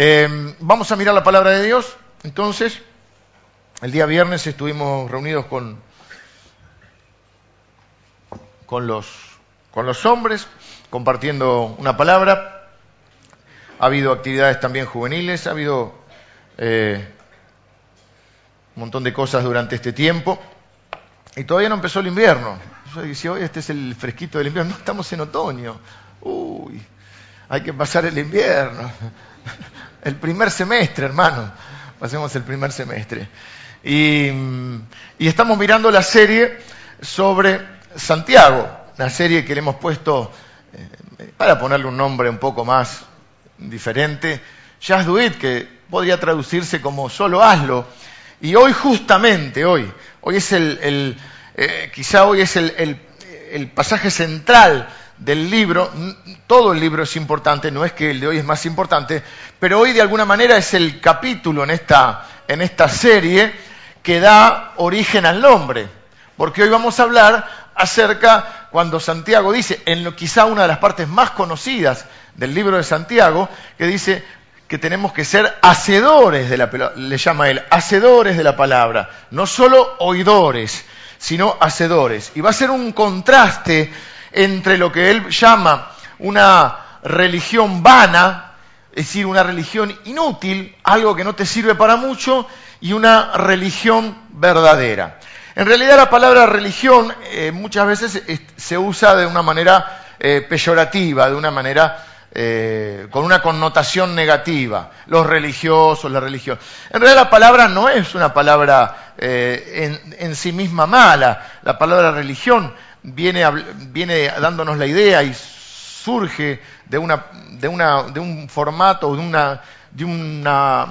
Eh, vamos a mirar la palabra de Dios. Entonces, el día viernes estuvimos reunidos con, con, los, con los hombres, compartiendo una palabra. Ha habido actividades también juveniles, ha habido eh, un montón de cosas durante este tiempo. Y todavía no empezó el invierno. Yo decía, hoy este es el fresquito del invierno. No, estamos en otoño. Uy, hay que pasar el invierno. El primer semestre, hermano. Pasemos el primer semestre. Y, y estamos mirando la serie sobre Santiago, la serie que le hemos puesto, eh, para ponerle un nombre un poco más diferente, Just Do It, que podría traducirse como solo hazlo. Y hoy justamente, hoy, hoy es el, el eh, quizá hoy es el, el pasaje central del libro, todo el libro es importante, no es que el de hoy es más importante, pero hoy de alguna manera es el capítulo en esta, en esta serie que da origen al nombre, porque hoy vamos a hablar acerca cuando Santiago dice, en lo, quizá una de las partes más conocidas del libro de Santiago, que dice que tenemos que ser hacedores de la le llama él, hacedores de la palabra, no solo oidores, sino hacedores. Y va a ser un contraste entre lo que él llama una religión vana, es decir, una religión inútil, algo que no te sirve para mucho, y una religión verdadera. En realidad la palabra religión eh, muchas veces se usa de una manera eh, peyorativa, de una manera eh, con una connotación negativa, los religiosos, la religión. En realidad la palabra no es una palabra en, en sí misma mala, la palabra religión viene, viene dándonos la idea y surge de, una, de, una, de un formato, de una, de una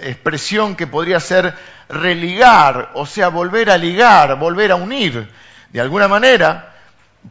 expresión que podría ser religar, o sea, volver a ligar, volver a unir. De alguna manera,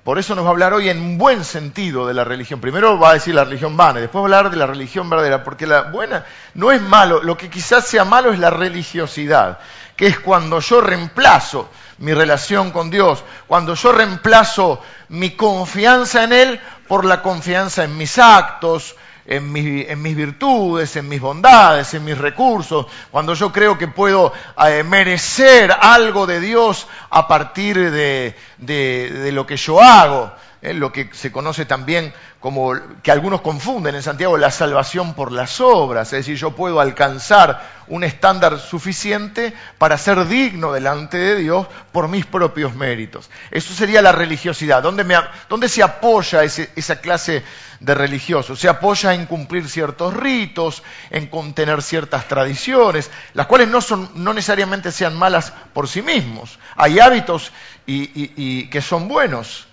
por eso nos va a hablar hoy en buen sentido de la religión. Primero va a decir la religión vana, después va a hablar de la religión verdadera, porque la buena no es malo, lo que quizás sea malo es la religiosidad, que es cuando yo reemplazo mi relación con Dios, cuando yo reemplazo mi confianza en Él por la confianza en mis actos, en, mis virtudes, en mis bondades, en mis recursos, cuando yo creo que puedo eh, merecer algo de Dios a partir de, de lo que yo hago, eh, lo que se conoce también como que algunos confunden en Santiago la salvación por las obras, es decir, yo puedo alcanzar un estándar suficiente para ser digno delante de Dios por mis propios méritos. Eso sería la religiosidad. ¿Dónde, se apoya esa clase de religioso? Se apoya en cumplir ciertos ritos, en contener ciertas tradiciones, las cuales no, son, no necesariamente sean malas por sí mismos. Hay hábitos y que son buenos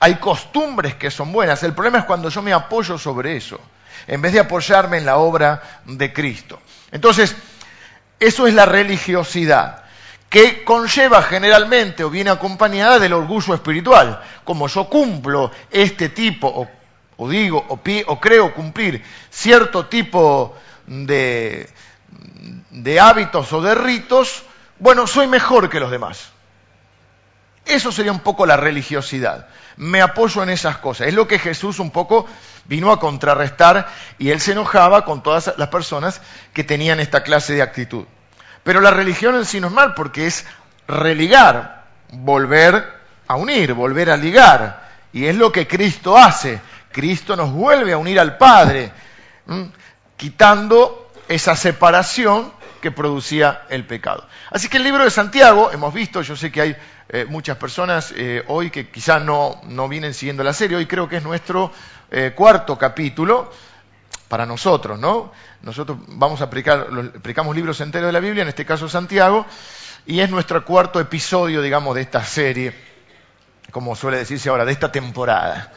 hay costumbres que son buenas. El problema es cuando yo me apoyo sobre eso, en vez de apoyarme en la obra de Cristo. Entonces, eso es la religiosidad, que conlleva generalmente o viene acompañada del orgullo espiritual. Como yo cumplo este tipo, o, digo, o, o, creo cumplir cierto tipo de, de hábitos o de ritos, bueno, soy mejor que los demás. Eso sería un poco la religiosidad me apoyo en esas cosas. Es lo que Jesús un poco vino a contrarrestar y él se enojaba con todas las personas que tenían esta clase de actitud. Pero la religión en sí no es mal porque es religar, volver a unir, volver a ligar. Y es lo que Cristo hace. Cristo nos vuelve a unir al Padre, quitando esa separación que producía el pecado. Así que el libro de Santiago, hemos visto, yo sé que hay eh, muchas personas eh, hoy que quizás no, no, vienen siguiendo la serie. Hoy creo que es nuestro eh, cuarto capítulo para nosotros, ¿no? Nosotros vamos a aplicar, aplicamos libros enteros de la Biblia, en este caso Santiago, y es nuestro cuarto episodio, digamos, de esta serie, como suele decirse ahora, de esta temporada.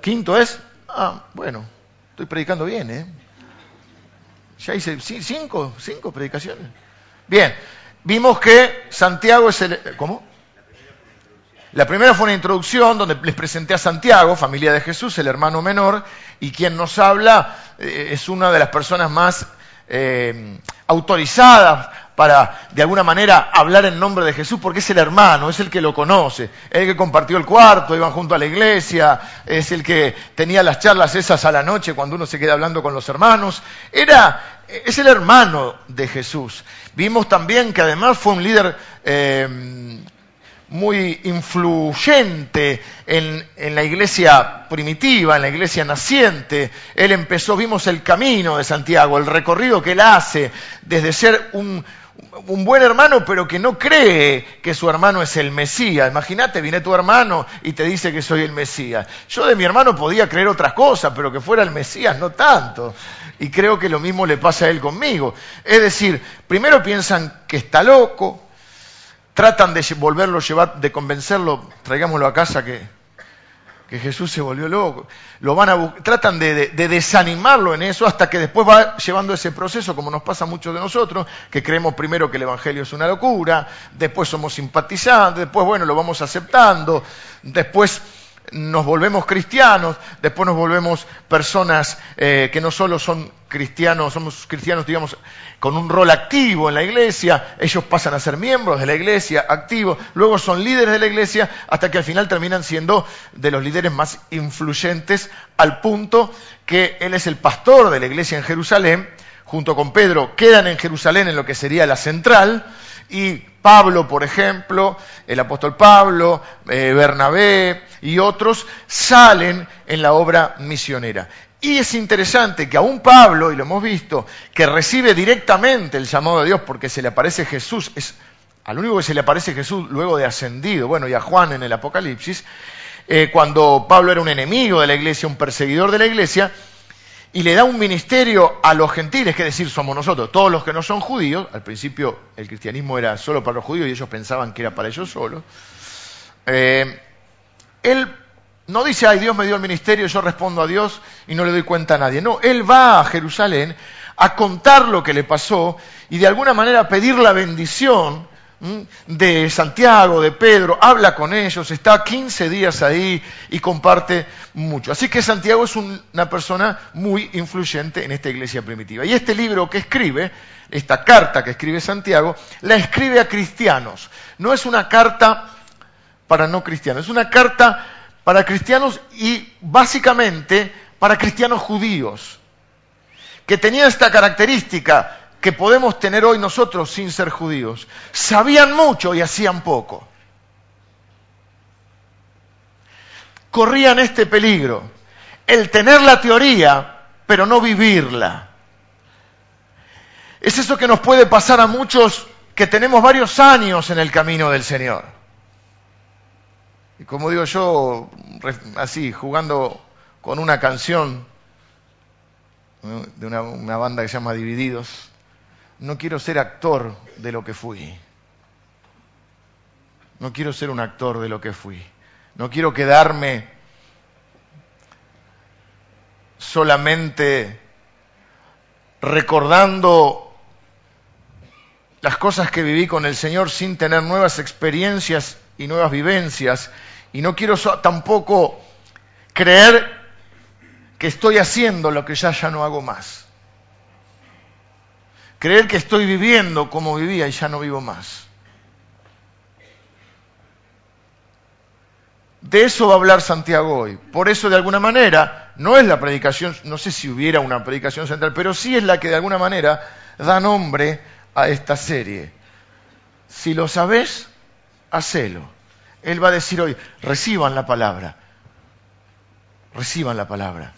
Quinto es, ah, bueno, estoy predicando bien, ¿eh? Ya hice cinco, cinco predicaciones. Bien, vimos que Santiago es el... ¿Cómo? La primera fue una introducción donde les presenté a Santiago, familia de Jesús, el hermano menor, y quien nos habla eh, es una de las personas más eh, autorizadas para, de alguna manera, hablar en nombre de Jesús, porque es el hermano, es el que lo conoce, el que compartió el cuarto, iban junto a la iglesia, es el que tenía las charlas esas a la noche cuando uno se queda hablando con los hermanos. Era, es el hermano de Jesús. Vimos también que además fue un líder eh, muy influyente en, en, la iglesia primitiva, en la iglesia naciente. Él empezó, vimos el camino de Santiago, el recorrido que él hace desde ser un, un buen hermano, pero que no cree que su hermano es el Mesías. Imagínate, viene tu hermano y te dice que soy el Mesías. Yo de mi hermano podía creer otras cosas, pero que fuera el Mesías, no tanto. Y creo que lo mismo le pasa a él conmigo. Es decir, primero piensan que está loco, tratan de volverlo, llevar, de convencerlo, traigámoslo a casa que, que Jesús se volvió loco. Lo van a tratan de, de, desanimarlo en eso hasta que después va llevando ese proceso, como nos pasa a muchos de nosotros, que creemos primero que el Evangelio es una locura, después somos simpatizantes, después, bueno, lo vamos aceptando, después nos volvemos cristianos, después nos volvemos personas eh, que no solo son cristianos, somos cristianos, digamos, con un rol activo en la iglesia, ellos pasan a ser miembros de la iglesia, activos, luego son líderes de la iglesia, hasta que al final terminan siendo de los líderes más influyentes, al punto que él es el pastor de la iglesia en Jerusalén, junto con Pedro, quedan en Jerusalén en lo que sería la central, y Pablo, por ejemplo, el apóstol Pablo, eh, Bernabé y otros salen en la obra misionera. Y es interesante que aún Pablo, y lo hemos visto, que recibe directamente el llamado de Dios porque se le aparece Jesús, es al único que se le aparece Jesús luego de ascendido, bueno, y a Juan en el Apocalipsis, eh, cuando Pablo era un enemigo de la iglesia, un perseguidor de la iglesia, y le da un ministerio a los gentiles, que decir, somos nosotros, todos los que no son judíos, al principio el cristianismo era solo para los judíos y ellos pensaban que era para ellos solos, eh, él no dice, ay, Dios me dio el ministerio, yo respondo a Dios y no le doy cuenta a nadie. No, él va a Jerusalén a contar lo que le pasó y de alguna manera pedir la bendición de Santiago, de Pedro, habla con ellos, está 15 días ahí y comparte mucho. Así que Santiago es una persona muy influyente en esta iglesia primitiva. Y este libro que escribe, esta carta que escribe Santiago, la escribe a cristianos. No es una carta para no cristianos, es una carta para cristianos y básicamente para cristianos judíos, que tenía esta característica que podemos tener hoy nosotros sin ser judíos. Sabían mucho y hacían poco. Corrían este peligro, el tener la teoría, pero no vivirla. Es eso que nos puede pasar a muchos que tenemos varios años en el camino del Señor. Y como digo yo, así, jugando con una canción de una, una banda que se llama Divididos, no quiero ser actor de lo que fui. No quiero ser un actor de lo que fui. No quiero quedarme solamente recordando las cosas que viví con el Señor sin tener nuevas experiencias y nuevas vivencias. Y no quiero tampoco creer que estoy haciendo lo que ya ya no hago más. Creer que estoy viviendo como vivía y ya no vivo más. De eso va a hablar Santiago hoy. Por eso, de alguna manera, no es la predicación, no sé si hubiera una predicación central, pero sí es la que de alguna manera da nombre a esta serie. Si lo sabes, hacelo. Él va a decir hoy, reciban la palabra. Reciban la palabra.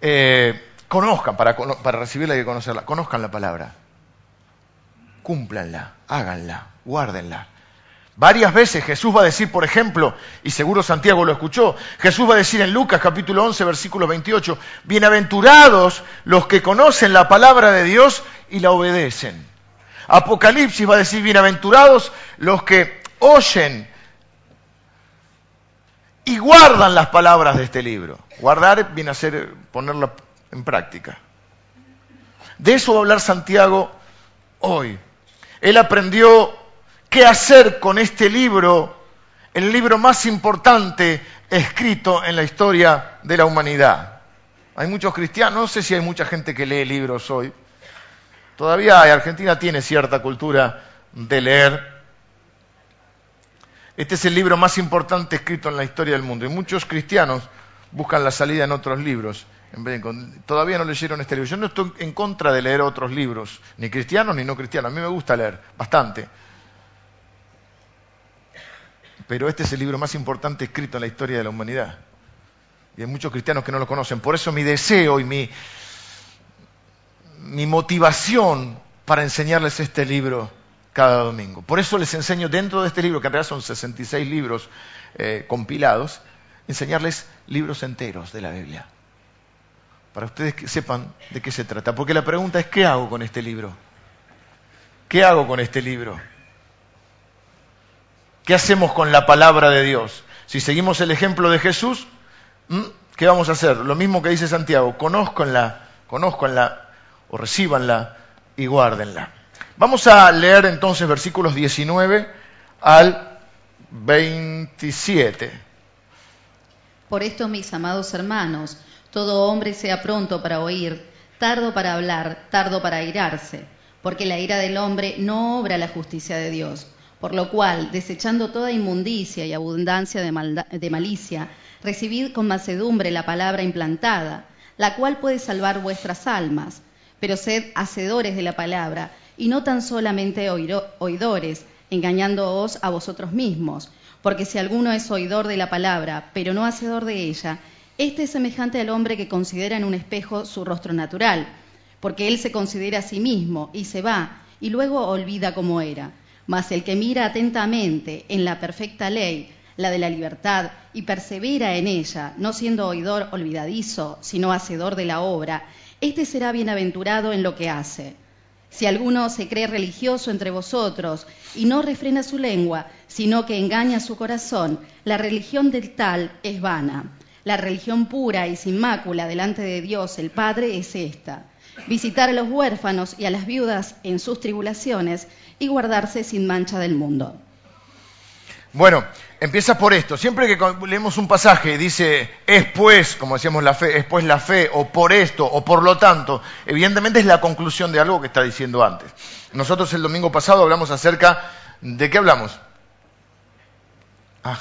Eh, Conozcan, para, para recibirla hay que conocerla. Conozcan la palabra. Cúmplanla, háganla, guárdenla. Varias veces Jesús va a decir, por ejemplo, y seguro Santiago lo escuchó, Jesús va a decir en Lucas capítulo 11, versículo 28, bienaventurados los que conocen la palabra de Dios y la obedecen. Apocalipsis va a decir, bienaventurados los que oyen y guardan las palabras de este libro. Guardar viene a ser ponerla en práctica. De eso va a hablar Santiago hoy. Él aprendió qué hacer con este libro, el libro más importante escrito en la historia de la humanidad. Hay muchos cristianos, no sé si hay mucha gente que lee libros hoy, Todavía Argentina tiene cierta cultura de leer. Este es el libro más importante escrito en la historia del mundo y muchos cristianos buscan la salida en otros libros. Todavía no leyeron este libro. Yo no estoy en contra de leer otros libros, ni cristianos ni no cristianos. A mí me gusta leer bastante. Pero este es el libro más importante escrito en la historia de la humanidad. Y hay muchos cristianos que no lo conocen. Por eso mi deseo y mi, mi motivación para enseñarles este libro cada domingo. Por eso les enseño dentro de este libro, que en realidad son 66 libros eh, compilados, enseñarles libros enteros de la Biblia. Para ustedes que sepan de qué se trata. Porque la pregunta es, ¿qué hago con este libro? ¿Qué hago con este libro? ¿Qué hacemos con la palabra de Dios? Si seguimos el ejemplo de Jesús, ¿qué vamos a hacer? Lo mismo que dice Santiago, conózcanla, conózcanla o recíbanla y guárdenla. Vamos a leer entonces versículos 19 al 27. Por esto, mis amados hermanos, todo hombre sea pronto para oír, tardo para hablar, tardo para airarse, porque la ira del hombre no obra la justicia de Dios. Por lo cual, desechando toda inmundicia y abundancia de, de malicia, recibid con macedumbre la palabra implantada, la cual puede salvar vuestras almas pero sed hacedores de la palabra, y no tan solamente oidores, engañándoos a vosotros mismos. Porque si alguno es oidor de la palabra, pero no hacedor de ella, este es semejante al hombre que considera en un espejo su rostro natural, porque él se considera a sí mismo y se va, y luego olvida cómo era. Mas el que mira atentamente en la perfecta ley, la de la libertad, y persevera en ella, no siendo oidor olvidadizo, sino hacedor de la obra, este será bienaventurado en lo que hace. Si alguno se cree religioso entre vosotros y no refrena su lengua, sino que engaña su corazón, la religión del tal es vana. La religión pura y sin mácula delante de Dios el Padre es esta, visitar a los huérfanos y a las viudas en sus tribulaciones y guardarse sin mancha del mundo. Bueno, empieza por esto. Siempre que leemos un pasaje y dice es pues, como decíamos la fe, es pues la fe, o por esto, o por lo tanto, evidentemente es la conclusión de algo que está diciendo antes. Nosotros el domingo pasado hablamos acerca de qué hablamos. Ah.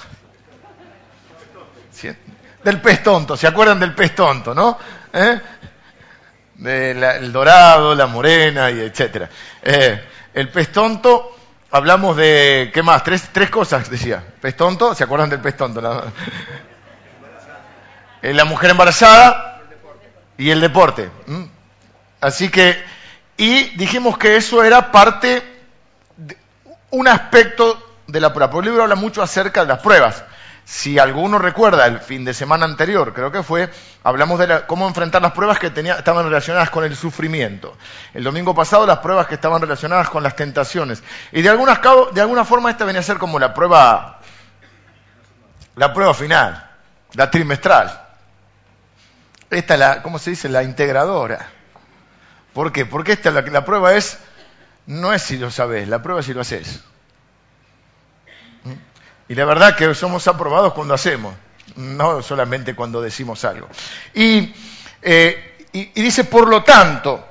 Del pez tonto, ¿se acuerdan del pez tonto, no? ¿Eh? Del dorado, la morena y etcétera. Eh, el pez tonto hablamos de, ¿qué más? Tres, tres cosas, decía. Pez tonto, ¿se acuerdan del pez tonto? La, eh, la mujer embarazada y el deporte. Así que, y dijimos que eso era parte, un aspecto de la prueba. Porque el libro habla mucho acerca de las pruebas. Si alguno recuerda el fin de semana anterior, creo que fue, hablamos de cómo enfrentar las pruebas que tenía, estaban relacionadas con el sufrimiento. El domingo pasado las pruebas que estaban relacionadas con las tentaciones. Y de, algunas, de alguna forma esta venía a ser como la prueba, la prueba final, la trimestral. Esta es la, ¿cómo se dice? La integradora. ¿Por qué? Porque esta, la, la prueba es, no es si lo sabes, la prueba es si lo haces. Y la verdad que somos aprobados cuando hacemos, no solamente cuando decimos algo. Y, eh, y, dice, por lo tanto,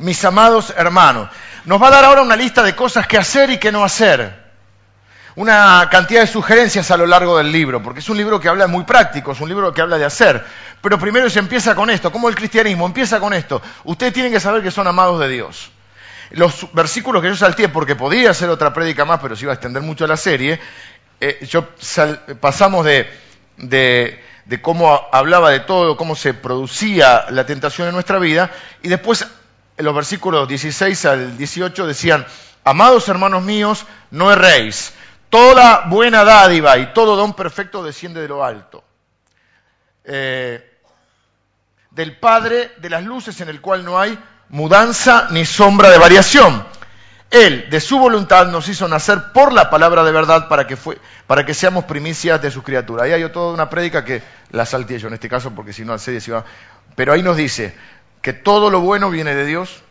mis amados hermanos, nos va a dar ahora una lista de cosas que hacer y que no hacer. Una cantidad de sugerencias a lo largo del libro, porque es un libro que habla muy práctico, es un libro que habla de hacer. Pero primero se empieza con esto, como el cristianismo empieza con esto. Ustedes tienen que saber que son amados de Dios. Los versículos que yo salté, porque podía hacer otra prédica más, pero se iba a extender mucho la serie, eh, yo pasamos de, cómo hablaba de todo, cómo se producía la tentación en nuestra vida, y después en los versículos 16 al 18 decían, amados hermanos míos, no erréis, toda buena dádiva y todo don perfecto desciende de lo alto. Eh, del Padre de las luces en el cual no hay mudanza ni sombra de variación él, de su voluntad, nos hizo nacer por la palabra de verdad para que, fue, para que seamos primicias de sus criaturas. Ahí hay toda una prédica que la salté yo en este caso, porque si no al serie se iba. Pero ahí nos dice que todo lo bueno viene de Dios,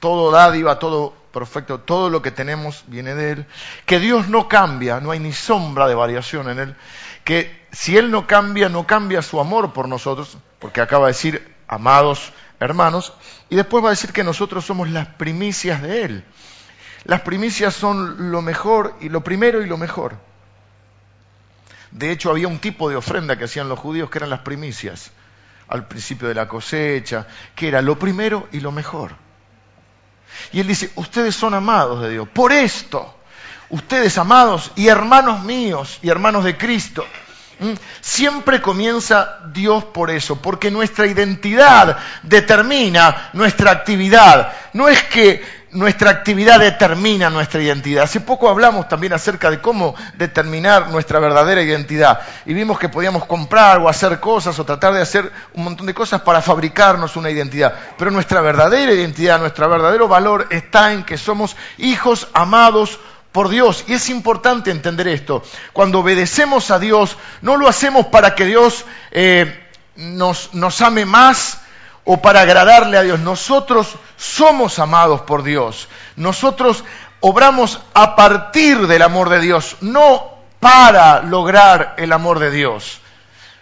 todo dádiva, todo perfecto, todo lo que tenemos viene de Él, que Dios no cambia, no hay ni sombra de variación en Él, que si Él no cambia, no cambia su amor por nosotros, porque acaba de decir, amados hermanos, y después va a decir que nosotros somos las primicias de Él. Las primicias son lo mejor y lo primero y lo mejor. De hecho, había un tipo de ofrenda que hacían los judíos que eran las primicias, al principio de la cosecha, que era lo primero y lo mejor. Y él dice, ustedes son amados de Dios. Por esto, ustedes amados y hermanos míos y hermanos de Cristo, Siempre comienza Dios por eso, porque nuestra identidad determina nuestra actividad. No es que nuestra actividad determina nuestra identidad. Hace poco hablamos también acerca de cómo determinar nuestra verdadera identidad y vimos que podíamos comprar o hacer cosas o tratar de hacer un montón de cosas para fabricarnos una identidad. Pero nuestra verdadera identidad, nuestro verdadero valor está en que somos hijos amados por Dios. Y es importante entender esto. Cuando obedecemos a Dios, no lo hacemos para que Dios eh, nos, nos ame más o para agradarle a Dios. Nosotros somos amados por Dios. Nosotros obramos a partir del amor de Dios, no para lograr el amor de Dios.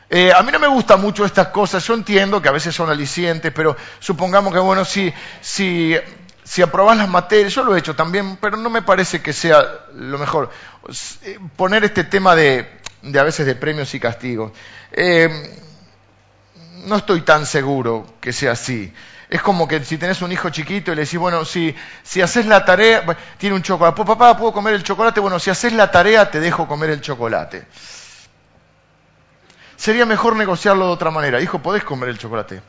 Eh, a mí no me gustan mucho estas cosas, yo entiendo que a veces son alicientes, pero supongamos que, bueno, si, si si aprobas las materias, yo lo he hecho también, pero no me parece que sea lo mejor. Eh, poner este tema de, a veces de premios y castigos. Eh, no estoy tan seguro que sea así. Es como que si tenés un hijo chiquito y le decís, bueno, si, si haces la tarea, tiene un chocolate, papá, ¿puedo comer el chocolate? Bueno, si haces la tarea, te dejo comer el chocolate. Sería mejor negociarlo de otra manera. Hijo, podés comer el chocolate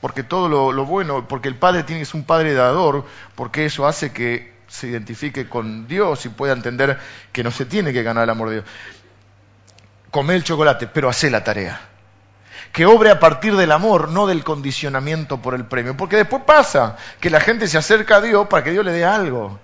porque todo lo, bueno, porque el padre tiene un padre dador, porque eso hace que se identifique con Dios y pueda entender que no se tiene que ganar el amor de Dios. Come el chocolate, pero hace la tarea. Que obre a partir del amor, no del condicionamiento por el premio. Porque después pasa que la gente se acerca a Dios para que Dios le dé algo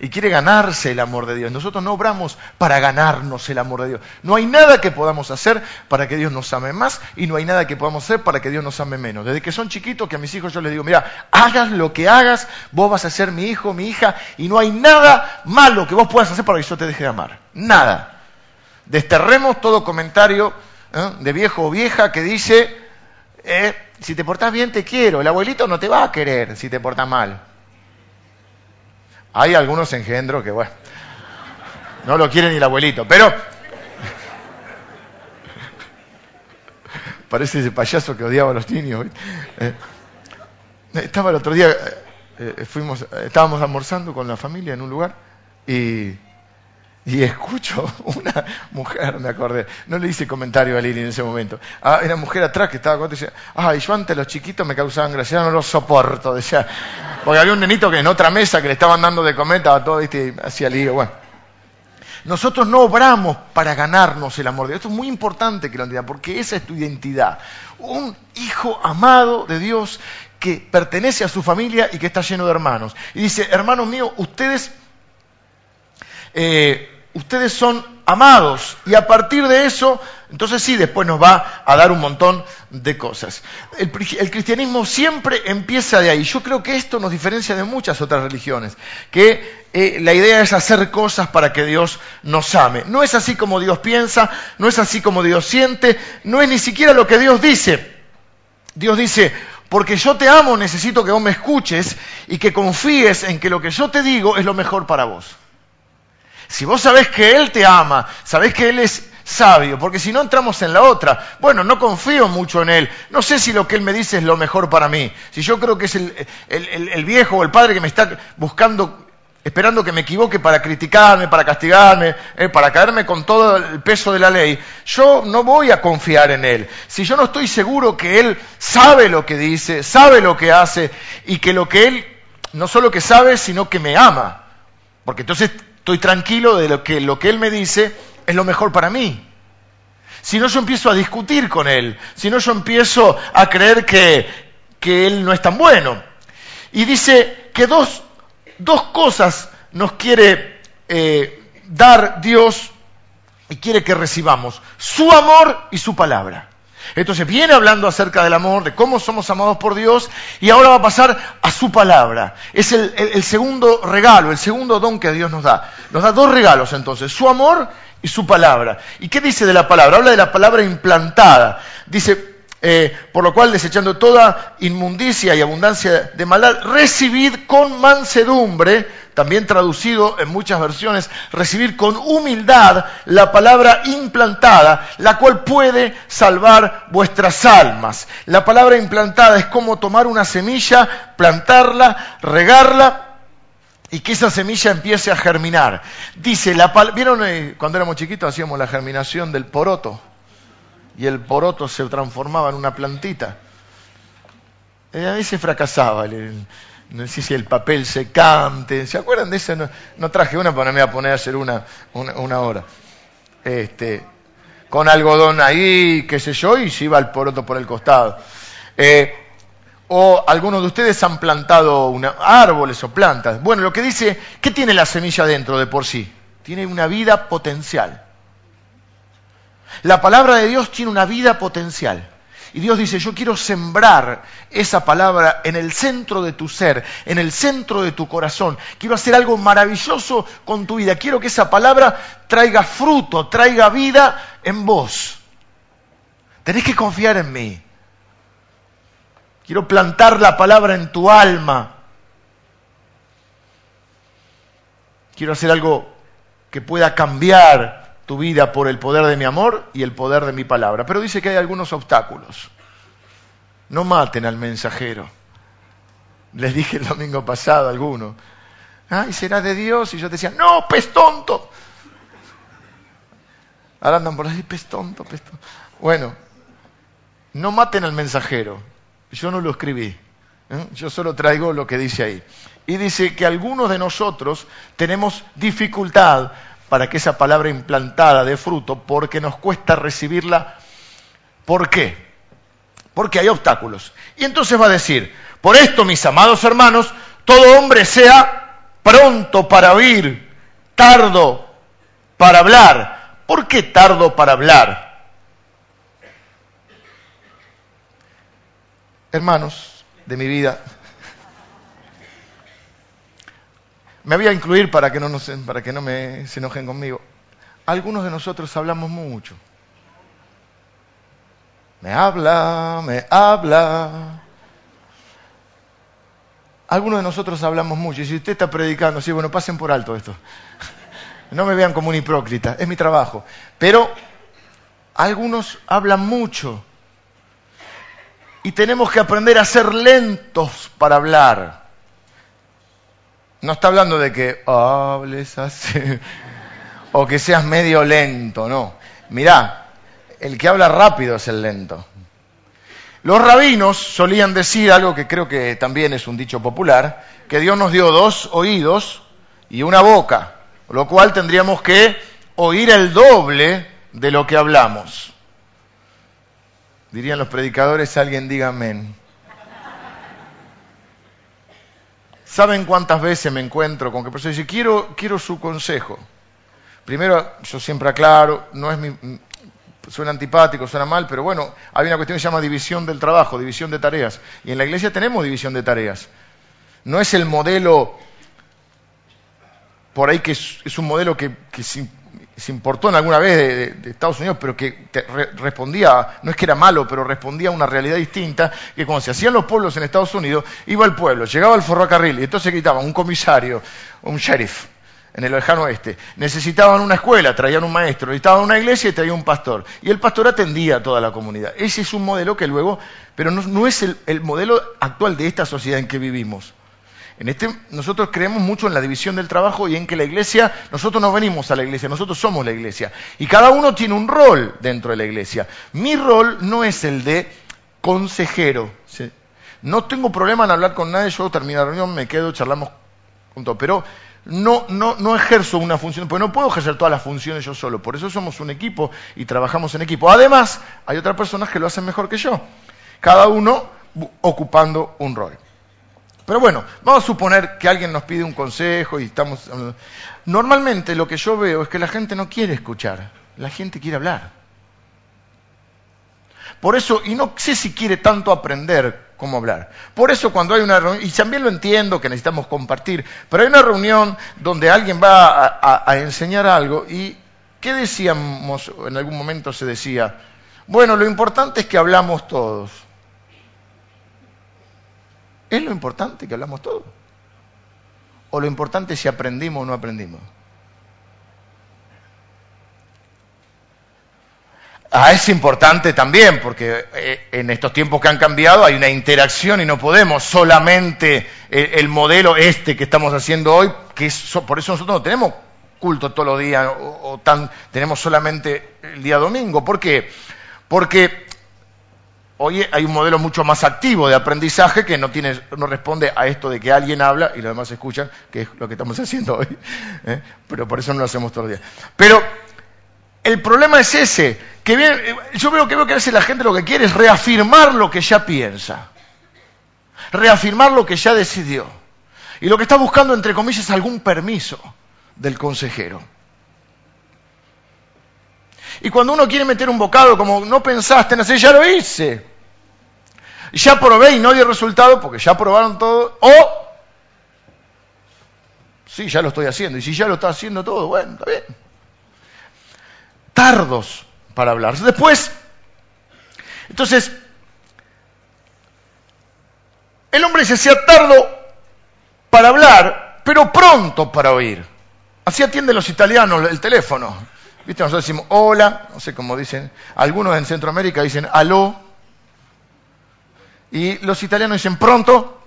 y quiere ganarse el amor de Dios. Nosotros no obramos para ganarnos el amor de Dios. No hay nada que podamos hacer para que Dios nos ame más y no hay nada que podamos hacer para que Dios nos ame menos. Desde que son chiquitos que a mis hijos yo les digo, mira, hagas lo que hagas, vos vas a ser mi hijo, mi hija y no hay nada malo que vos puedas hacer para que yo te deje de amar. Nada. Desterremos todo comentario ¿eh? de viejo o vieja que dice, eh, si te portás bien te quiero, el abuelito no te va a querer si te portás mal. Hay algunos engendros que, bueno, no lo quiere ni el abuelito, pero parece ese payaso que odiaba a los niños. Eh, estaba el otro día, eh, fuimos, estábamos almorzando con la familia en un lugar y y escucho una mujer, me acordé, no le hice comentario a Lili en ese momento. Ah, era mujer atrás que estaba con y decía, ay, yo antes los chiquitos me causaban gracia, no los soporto, decía. Porque había un nenito que en otra mesa que le estaban dando de comer, estaba todo, viste, hacía lío, bueno. Nosotros no obramos para ganarnos el amor de Dios. Esto es muy importante que lo entiendan, porque esa es tu identidad. Un hijo amado de Dios que pertenece a su familia y que está lleno de hermanos. Y dice, hermanos míos, ustedes eh, ustedes son amados. Y a partir de eso, entonces sí, después nos va a dar un montón de cosas. El, cristianismo siempre empieza de ahí. Yo creo que esto nos diferencia de muchas otras religiones, que eh, la idea es hacer cosas para que Dios nos ame. No es así como Dios piensa, no es así como Dios siente, no es ni siquiera lo que Dios dice. Dios dice, porque yo te amo, necesito que vos me escuches y que confíes en que lo que yo te digo es lo mejor para vos. Si vos sabés que Él te ama, sabés que Él es sabio, porque si no entramos en la otra, bueno, no confío mucho en Él, no sé si lo que Él me dice es lo mejor para mí, si yo creo que es el, viejo o el padre que me está buscando, esperando que me equivoque para criticarme, para castigarme, eh, para caerme con todo el peso de la ley, yo no voy a confiar en Él. Si yo no estoy seguro que Él sabe lo que dice, sabe lo que hace y que lo que Él no solo que sabe, sino que me ama, porque entonces estoy tranquilo de lo que lo que él me dice es lo mejor para mí. Si no, yo empiezo a discutir con él. Si no, yo empiezo a creer que, que él no es tan bueno. Y dice que dos, dos cosas nos quiere eh, dar Dios y quiere que recibamos. Su amor y su palabra. Entonces viene hablando acerca del amor, de cómo somos amados por Dios, y ahora va a pasar a su palabra. Es el, segundo regalo, el segundo don que Dios nos da. Nos da dos regalos entonces, su amor y su palabra. ¿Y qué dice de la palabra? Habla de la palabra implantada. Dice, Eh, por lo cual, desechando toda inmundicia y abundancia de maldad, recibid con mansedumbre, también traducido en muchas versiones, recibir con humildad la palabra implantada, la cual puede salvar vuestras almas. La palabra implantada es como tomar una semilla, plantarla, regarla y que esa semilla empiece a germinar. Dice, la ¿vieron eh, cuando éramos chiquitos hacíamos la germinación del poroto? y el poroto se transformaba en una plantita. Eh, a veces fracasaba, no sé si el papel secante, ¿se acuerdan de eso? No, traje una, pero no me voy a poner a hacer una, una, hora. Este, con algodón ahí, qué sé yo, y se iba el poroto por el costado. Eh, o algunos de ustedes han plantado árboles o plantas. Bueno, lo que dice, ¿qué tiene la semilla dentro de por sí? Tiene una vida potencial. La palabra de Dios tiene una vida potencial. Y Dios dice, yo quiero sembrar esa palabra en el centro de tu ser, en el centro de tu corazón. Quiero hacer algo maravilloso con tu vida. Quiero que esa palabra traiga fruto, traiga vida en vos. Tenés que confiar en mí. Quiero plantar la palabra en tu alma. Quiero hacer algo que pueda cambiar tu vida por el poder de mi amor y el poder de mi palabra. Pero dice que hay algunos obstáculos. No maten al mensajero. Les dije el domingo pasado a algunos. Ay, será de Dios. Y yo decía, no, pez tonto. Ahora andan por ahí, pez tonto, pez tonto. Bueno, no maten al mensajero. Yo no lo escribí. ¿eh? Yo solo traigo lo que dice ahí. Y dice que algunos de nosotros tenemos dificultad para que esa palabra implantada dé fruto, porque nos cuesta recibirla. ¿Por qué? Porque hay obstáculos. Y entonces va a decir, por esto, mis amados hermanos, todo hombre sea pronto para oír, tardo para hablar. ¿Por qué tardo para hablar? Hermanos de mi vida, Me voy a incluir para que no, nos, para que no me, se enojen conmigo. Algunos de nosotros hablamos mucho. Me habla, me habla. Algunos de nosotros hablamos mucho. Y si usted está predicando, sí, bueno, pasen por alto esto. No me vean como un hipócrita, es mi trabajo. Pero algunos hablan mucho. Y tenemos que aprender a ser lentos para hablar. No está hablando de que hables así o que seas medio lento, no. Mirá, el que habla rápido es el lento. Los rabinos solían decir algo que creo que también es un dicho popular, que Dios nos dio dos oídos y una boca, lo cual tendríamos que oír el doble de lo que hablamos. Dirían los predicadores, alguien diga amén. ¿Saben cuántas veces me encuentro con que persona dice, quiero, quiero su consejo? Primero, yo siempre aclaro, no es mi, suena antipático, suena mal, pero bueno, hay una cuestión que se llama división del trabajo, división de tareas. Y en la iglesia tenemos división de tareas. No es el modelo, por ahí que es, un modelo que, que, se importó en alguna vez de, Estados Unidos, pero que respondía, no es que era malo, pero respondía a una realidad distinta, que cuando se hacían los pueblos en Estados Unidos, iba al pueblo, llegaba al ferrocarril, y entonces gritaban un comisario, un sheriff, en el lejano oeste. Necesitaban una escuela, traían un maestro, necesitaban una iglesia y traían un pastor. Y el pastor atendía a toda la comunidad. Ese es un modelo que luego, pero no, es el modelo actual de esta sociedad en que vivimos. En este, nosotros creemos mucho en la división del trabajo y en que la iglesia, nosotros no venimos a la iglesia, nosotros somos la iglesia. Y cada uno tiene un rol dentro de la iglesia. Mi rol no es el de consejero. No tengo problema en hablar con nadie, yo termino la reunión, me quedo, charlamos juntos, pero no, no, no ejerzo una función, porque no puedo ejercer todas las funciones yo solo. Por eso somos un equipo y trabajamos en equipo. Además, hay otras personas que lo hacen mejor que yo. Cada uno ocupando un rol. Pero bueno, vamos a suponer que alguien nos pide un consejo y estamos... Normalmente lo que yo veo es que la gente no quiere escuchar, la gente quiere hablar. Por eso, y no sé si quiere tanto aprender cómo hablar. Por eso cuando hay una reunión, y también lo entiendo que necesitamos compartir, pero hay una reunión donde alguien va a, a enseñar algo y ¿qué decíamos? En algún momento se decía, Bueno, lo importante es que hablamos todos. ¿Es lo importante que hablamos todos? ¿O lo importante es si aprendimos o no aprendimos? Ah, es importante también, porque eh, en estos tiempos que han cambiado hay una interacción y no podemos solamente eh, el, modelo este que estamos haciendo hoy, que es, por eso nosotros no tenemos culto todos los días o, tan, tenemos solamente el día domingo. ¿Por qué? Porque hoy hay un modelo mucho más activo de aprendizaje que no, tiene, no responde a esto de que alguien habla y los demás escuchan, que es lo que estamos haciendo hoy. ¿eh? Pero por eso no lo hacemos todos los días. Pero el problema es ese, que bien, yo veo que veo que a veces la gente lo que quiere es reafirmar lo que ya piensa, reafirmar lo que ya decidió. Y lo que está buscando, entre comillas, es algún permiso del consejero. Y cuando uno quiere meter un bocado como no pensaste en hacer, ya lo hice. Ya probé y no dio resultado porque ya probaron todo. O, sí, ya lo estoy haciendo. Y si ya lo está haciendo todo, bueno, está bien tardos para hablar. Después, entonces, el hombre se hacía tardo para hablar, pero pronto para oír. Así atienden los italianos el teléfono. ¿Viste? Nosotros decimos hola, no sé cómo dicen. Algunos en Centroamérica dicen aló. Y los italianos dicen pronto.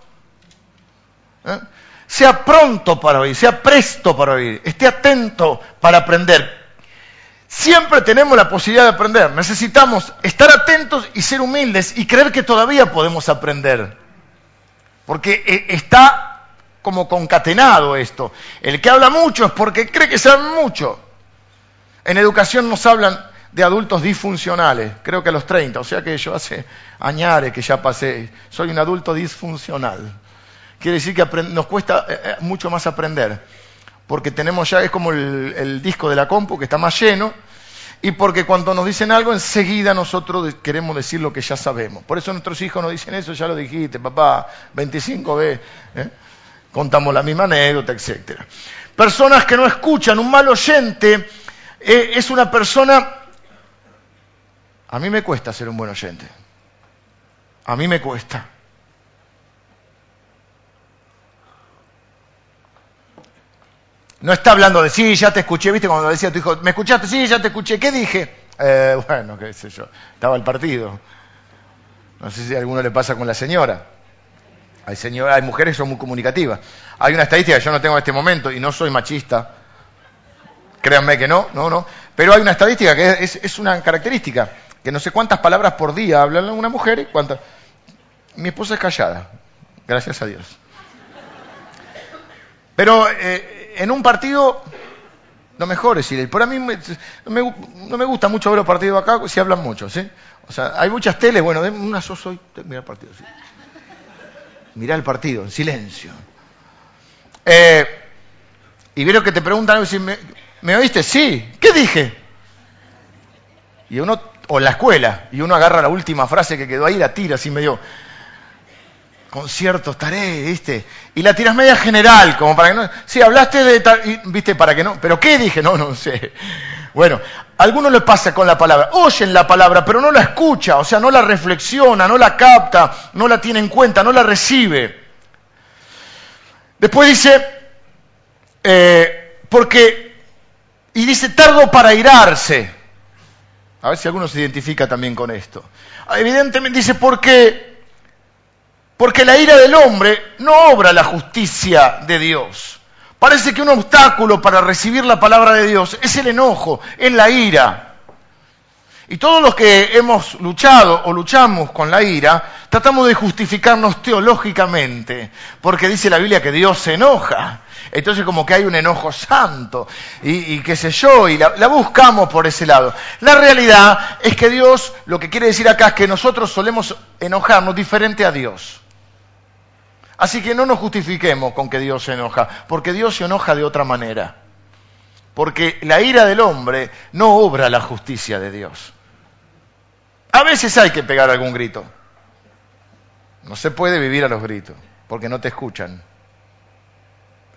¿Eh? Sea pronto para oír, sea presto para oír, esté atento para aprender. Siempre tenemos la posibilidad de aprender. Necesitamos estar atentos y ser humildes y creer que todavía podemos aprender. Porque eh, está como concatenado esto. El que habla mucho es porque cree que sabe mucho. En educación nos hablan de adultos disfuncionales, creo que a los 30, o sea que yo hace añares que ya pasé, soy un adulto disfuncional. Quiere decir que nos cuesta eh, eh, mucho más aprender porque tenemos ya, es como el, disco de la compu que está más lleno, y porque cuando nos dicen algo, enseguida nosotros queremos decir lo que ya sabemos. Por eso nuestros hijos nos dicen eso, ya lo dijiste, papá, 25 veces, ¿eh? contamos la misma anécdota, etc. Personas que no escuchan, un mal oyente eh, es una persona... A mí me cuesta ser un buen oyente. A mí me cuesta. No está hablando de, sí, ya te escuché, viste cuando decía tu hijo, ¿me escuchaste? Sí, ya te escuché, ¿qué dije? Eh, bueno, qué sé yo, estaba el partido. No sé si a alguno le pasa con la señora. Hay, señora, hay mujeres que son muy comunicativas. Hay una estadística que yo no tengo en este momento y no soy machista. Créanme que no, no, no. Pero hay una estadística que es, una característica, que no sé cuántas palabras por día habla una mujer y cuántas... Mi esposa es callada, gracias a Dios. Pero eh, en un partido lo mejor es ir. Por a mí no, me, gusta mucho ver los partidos acá si hablan mucho, ¿sí? O sea, hay muchas teles, bueno, una soso y mira el partido, ¿sí? Mirá el partido, en silencio. Eh, y veo que te preguntan, ¿me, ¿me oíste? Sí. ¿Qué dije? Y uno, o en la escuela, y uno agarra la última frase que quedó ahí, la tira así medio concierto estaré, ¿viste? Y la tiras media general, como para que no... Sí, hablaste de tal, ¿viste? Para que no... ¿Pero qué dije? No, no sé. Bueno, a algunos le pasa con la palabra. Oyen la palabra, pero no la escucha, o sea, no la reflexiona, no la capta, no la tiene en cuenta, no la recibe. Después dice, eh, porque... Y dice, tardo para irarse. A ver si alguno se identifica también con esto. Evidentemente dice, porque porque la ira del hombre no obra la justicia de Dios. Parece que un obstáculo para recibir la palabra de Dios es el enojo, es la ira. Y todos los que hemos luchado o luchamos con la ira, tratamos de justificarnos teológicamente, porque dice la Biblia que Dios se enoja. Entonces como que hay un enojo santo y, qué sé yo, y la, la, buscamos por ese lado. La realidad es que Dios, lo que quiere decir acá es que nosotros solemos enojarnos diferente a Dios. Así que no nos justifiquemos con que Dios se enoja, porque Dios se enoja de otra manera. Porque la ira del hombre no obra la justicia de Dios. A veces hay que pegar algún grito. No se puede vivir a los gritos, porque no te escuchan,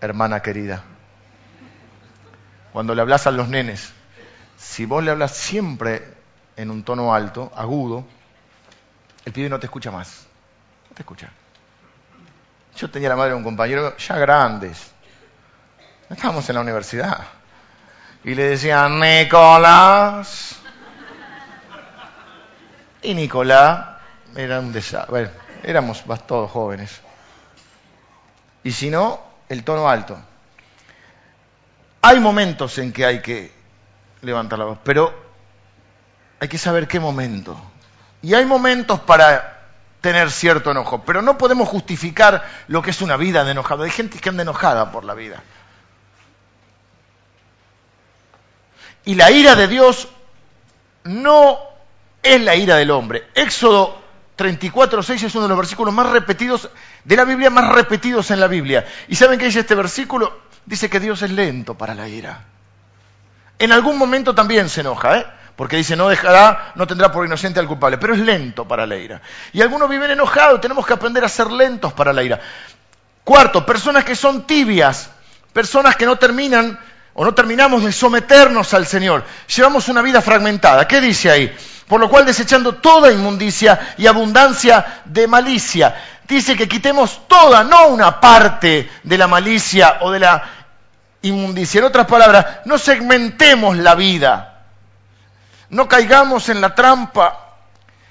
hermana querida. Cuando le hablas a los nenes, si vos le hablas siempre en un tono alto, agudo, el pibe no te escucha más. No te escucha. Yo tenía la madre de un compañero ya grandes. Estábamos en la universidad. Y le decían, Nicolás. Y Nicolás era un desastre. Bueno, éramos todos jóvenes. Y si no, el tono alto. Hay momentos en que hay que levantar la voz, pero hay que saber qué momento. Y hay momentos para tener cierto enojo, pero no podemos justificar lo que es una vida de enojado. Hay gente que anda enojada por la vida. Y la ira de Dios no es la ira del hombre. Éxodo 34.6 es uno de los versículos más repetidos de la Biblia, más repetidos en la Biblia. ¿Y saben qué dice este versículo? Dice que Dios es lento para la ira. En algún momento también se enoja, ¿eh? Porque dice, no dejará, no tendrá por inocente al culpable, pero es lento para la ira. Y algunos viven enojados, tenemos que aprender a ser lentos para la ira. Cuarto, personas que son tibias, personas que no terminan o no terminamos de someternos al Señor. Llevamos una vida fragmentada. ¿Qué dice ahí? Por lo cual desechando toda inmundicia y abundancia de malicia. Dice que quitemos toda, no una parte de la malicia o de la inmundicia. En otras palabras, no segmentemos la vida. No caigamos en la trampa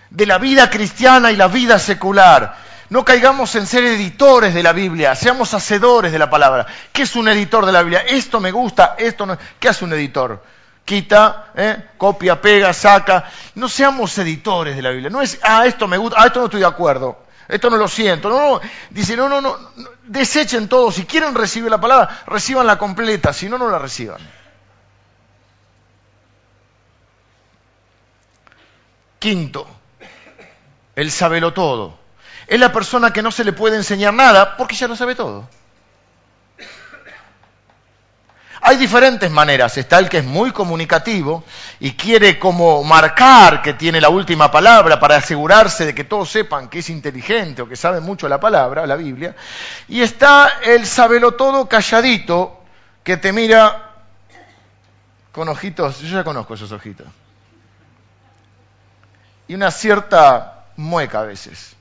de la vida cristiana y la vida secular. No caigamos en ser editores de la Biblia, seamos hacedores de la palabra. ¿Qué es un editor de la Biblia? Esto me gusta, esto no. ¿Qué hace un editor? Quita, ¿eh? copia, pega, saca. No seamos editores de la Biblia. No es, ah, esto me gusta, ah, esto no estoy de acuerdo. Esto no lo siento. No, no. Dice, no, no, no. Desechen todo. Si quieren recibir la palabra, reciban la completa. Si no, no la reciban. Quinto, el sabelo todo es la persona que no se le puede enseñar nada porque ya lo sabe todo. Hay diferentes maneras. Está el que es muy comunicativo y quiere como marcar que tiene la última palabra para asegurarse de que todos sepan que es inteligente o que sabe mucho la palabra, la Biblia. Y está el sabelo todo calladito que te mira con ojitos, yo ya conozco esos ojitos. Y una cierta mueca a veces.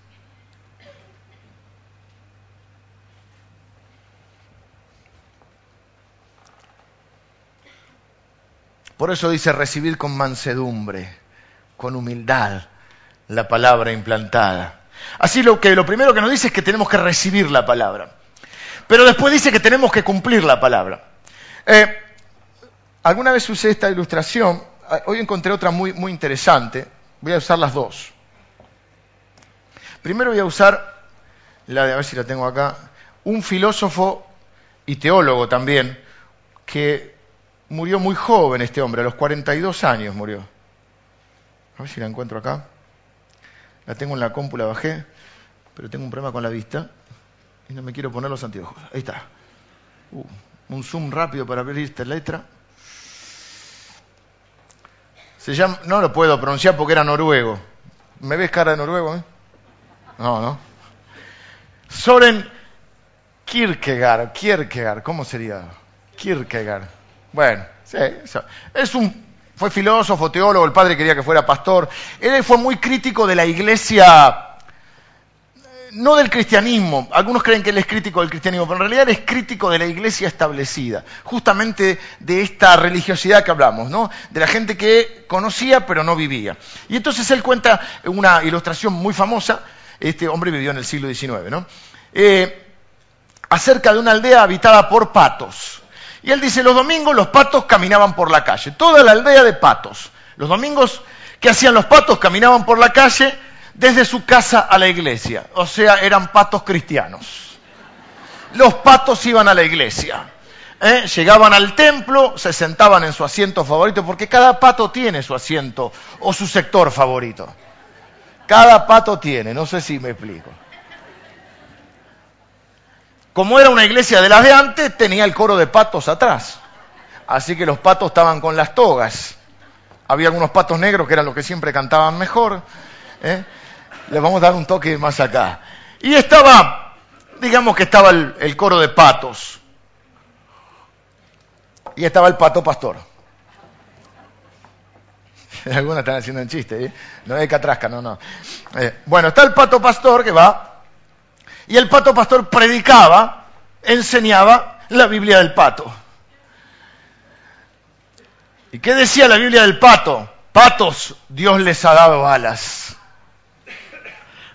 Por eso dice recibir con mansedumbre, con humildad la palabra implantada. Así lo que lo primero que nos dice es que tenemos que recibir la palabra. Pero después dice que tenemos que cumplir la palabra. Eh, alguna vez usé esta ilustración, ah, hoy encontré otra muy, muy interesante. Voy a usar las dos. Primero voy a usar la de, a ver si la tengo acá, un filósofo y teólogo también, que murió muy joven este hombre, a los 42 años murió. A ver si la encuentro acá. La tengo en la compu, la bajé, pero tengo un problema con la vista y no me quiero poner los anteojos. Ahí está. Uh, un zoom rápido para abrir esta letra. Se llama, no lo puedo pronunciar porque era noruego. ¿Me ves cara de noruego? Eh? No, no. Soren Kierkegaard, Kierkegaard, ¿cómo sería? Kierkegaard. Bueno, sí, es un, fue filósofo, teólogo, el padre quería que fuera pastor. Él fue muy crítico de la iglesia, no del cristianismo. Algunos creen que él es crítico del cristianismo, pero en realidad es crítico de la iglesia establecida, justamente de esta religiosidad que hablamos, ¿no? De la gente que conocía pero no vivía. Y entonces él cuenta una ilustración muy famosa, este hombre vivió en el siglo XIX, ¿no? Eh, acerca de una aldea habitada por patos. Y él dice, los domingos los patos caminaban por la calle, toda la aldea de patos. Los domingos, ¿qué hacían los patos? Caminaban por la calle desde su casa a la iglesia. O sea, eran patos cristianos. Los patos iban a la iglesia. ¿eh? Llegaban al templo, se sentaban en su asiento favorito, porque cada pato tiene su asiento o su sector favorito. Cada pato tiene, no sé si me explico. Como era una iglesia de las de antes, tenía el coro de patos atrás. Así que los patos estaban con las togas. Había algunos patos negros que eran los que siempre cantaban mejor. ¿eh? Les vamos a dar un toque más acá. Y estaba, digamos que estaba el, coro de patos. Y estaba el pato pastor. Algunos están haciendo un chiste, ¿eh? no es catrasca, no, no. Eh, bueno, está el pato pastor que va, y el pato pastor predicaba, enseñaba la Biblia del pato. ¿Y qué decía la Biblia del pato? Patos, Dios les ha dado alas.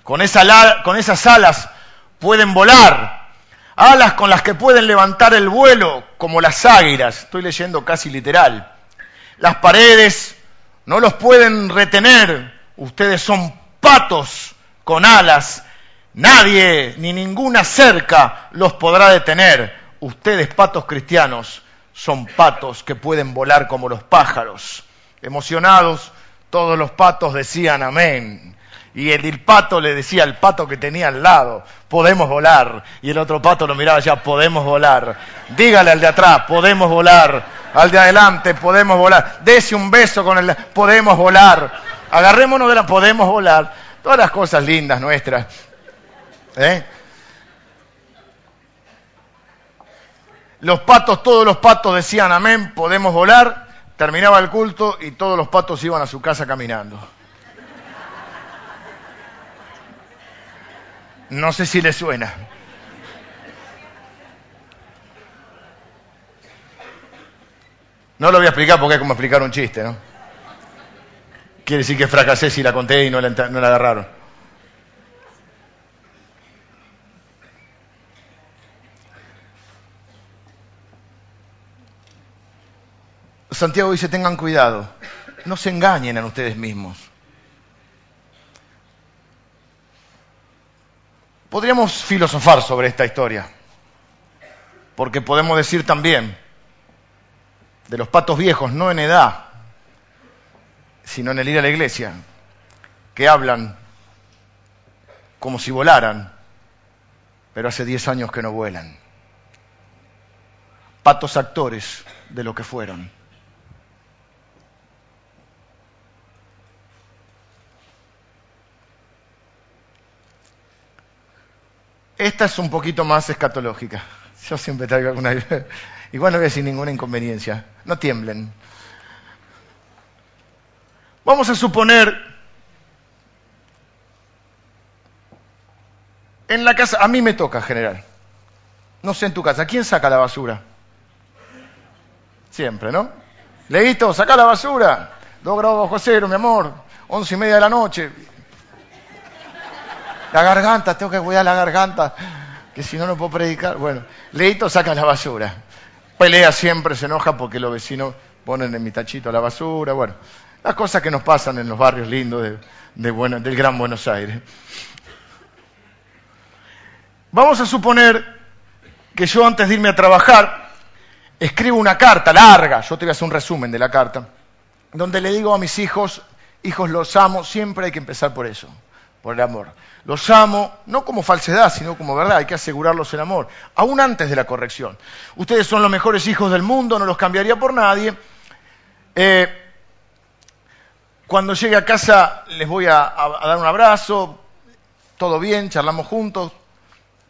Con, esa, con esas alas pueden volar. Alas con las que pueden levantar el vuelo, como las águilas. Estoy leyendo casi literal. Las paredes no los pueden retener. Ustedes son patos con alas. Nadie ni ninguna cerca los podrá detener. Ustedes, patos cristianos, son patos que pueden volar como los pájaros. Emocionados, todos los patos decían amén. Y el, pato le decía al pato que tenía al lado, podemos volar. Y el otro pato lo miraba ya, podemos volar. Dígale al de atrás, podemos volar. Al de adelante, podemos volar. Dese un beso con el, podemos volar. Agarrémonos de la, podemos volar. Todas las cosas lindas nuestras. ¿Eh? Los patos, todos los patos decían amén, podemos volar. Terminaba el culto y todos los patos iban a su casa caminando. No sé si le suena. No lo voy a explicar porque es como explicar un chiste, ¿no? Quiere decir que fracasé si la conté y no la, no la agarraron. Santiago dice, tengan cuidado, no se engañen a ustedes mismos. Podríamos filosofar sobre esta historia, porque podemos decir también de los patos viejos, no en edad, sino en el ir a la iglesia, que hablan como si volaran, pero hace diez años que no vuelan. Patos actores de lo que fueron. Esta es un poquito más escatológica. Yo siempre traigo alguna... Igual no voy a decir ninguna inconveniencia. No tiemblen. Vamos a suponer... En la casa, a mí me toca general. No sé en tu casa, ¿quién saca la basura? Siempre, ¿no? Leíto, saca la basura. Dos grados bajo cero, mi amor. Once y media de la noche. La garganta, tengo que cuidar la garganta, que si no, no puedo predicar. Bueno, Leito saca la basura. Pelea siempre, se enoja porque los vecinos ponen en mi tachito la basura. Bueno, las cosas que nos pasan en los barrios lindos de, del Gran Buenos Aires. Vamos a suponer que yo antes de irme a trabajar escribo una carta larga, yo te voy a hacer un resumen de la carta, donde le digo a mis hijos, hijos los amo, siempre hay que empezar por eso por el amor. Los amo, no como falsedad, sino como verdad, hay que asegurarlos el amor, aún antes de la corrección. Ustedes son los mejores hijos del mundo, no los cambiaría por nadie. Eh, cuando llegue a casa les voy a, a dar un abrazo, todo bien, charlamos juntos,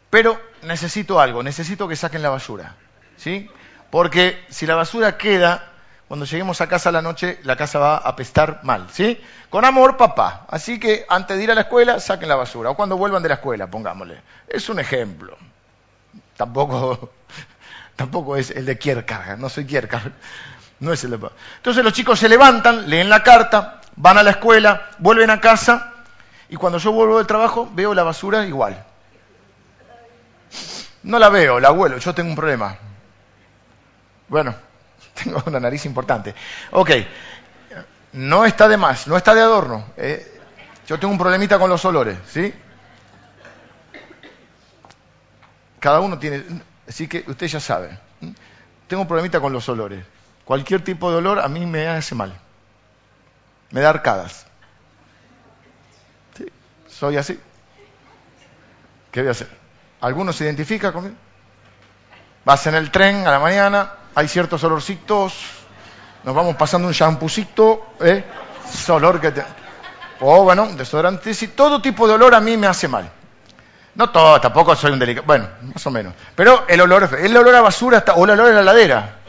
pero necesito algo, necesito que saquen la basura, ¿sí? Porque si la basura queda cuando lleguemos a casa la noche, la casa va a apestar mal, ¿sí? Con amor, papá. Así que antes de ir a la escuela, saquen la basura. O cuando vuelvan de la escuela, pongámosle. Es un ejemplo. Tampoco, tampoco es el de Kierkegaard, no soy Kierkegaard. No es el de... Entonces los chicos se levantan, leen la carta, van a la escuela, vuelven a casa, y cuando yo vuelvo del trabajo, veo la basura igual. No la veo, la huelo, yo tengo un problema. Bueno, tengo una nariz importante. Ok, no está de más, no está de adorno. Eh, yo tengo un problemita con los olores, ¿sí? Cada uno tiene, así que usted ya sabe. Tengo un problemita con los olores. Cualquier tipo de olor a mí me hace mal. Me da arcadas. ¿Sí? Soy así. ¿Qué voy a hacer? ¿Alguno se identifica conmigo? Vas en el tren a la mañana, hay ciertos olorcitos, nos vamos pasando un champucito, ¿eh? Olor que te... O bueno, desodorante, todo tipo de olor a mí me hace mal. No todo, tampoco soy un delicado, bueno, más o menos. Pero el olor, el olor a basura está, o el olor a la ladera.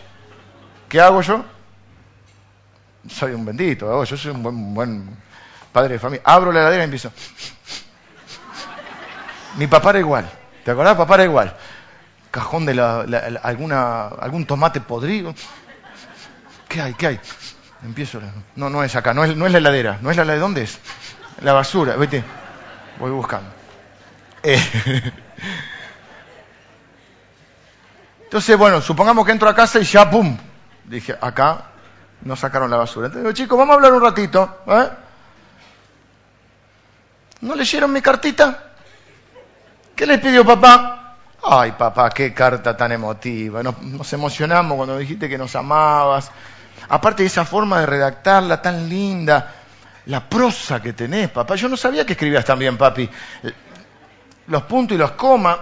¿Qué hago yo? soy un bendito, oh, yo soy un buen, buen padre de familia. Abro la heladera y empiezo. Mi papá era igual. ¿Te acordás? Papá era igual. Cajón de la, alguna, algún tomate podrido. ¿Qué hay? ¿Qué hay? Empiezo. No, no es acá, no es, no es la heladera. ¿No es la heladera? ¿Dónde es? La basura. Vete. Voy buscando. Eh. Entonces, bueno, supongamos que entro a casa y ya, ¡pum! Dije, acá no sacaron la basura. Entonces digo, chicos, vamos a hablar un ratito. ¿eh? ¿No leyeron mi cartita? ¿Qué les pidió papá? Ay, papá, qué carta tan emotiva. Nos, emocionamos cuando dijiste que nos amabas. Aparte de esa forma de redactarla tan linda, la prosa que tenés, papá. Yo no sabía que escribías tan bien, papi. Los puntos y los comas.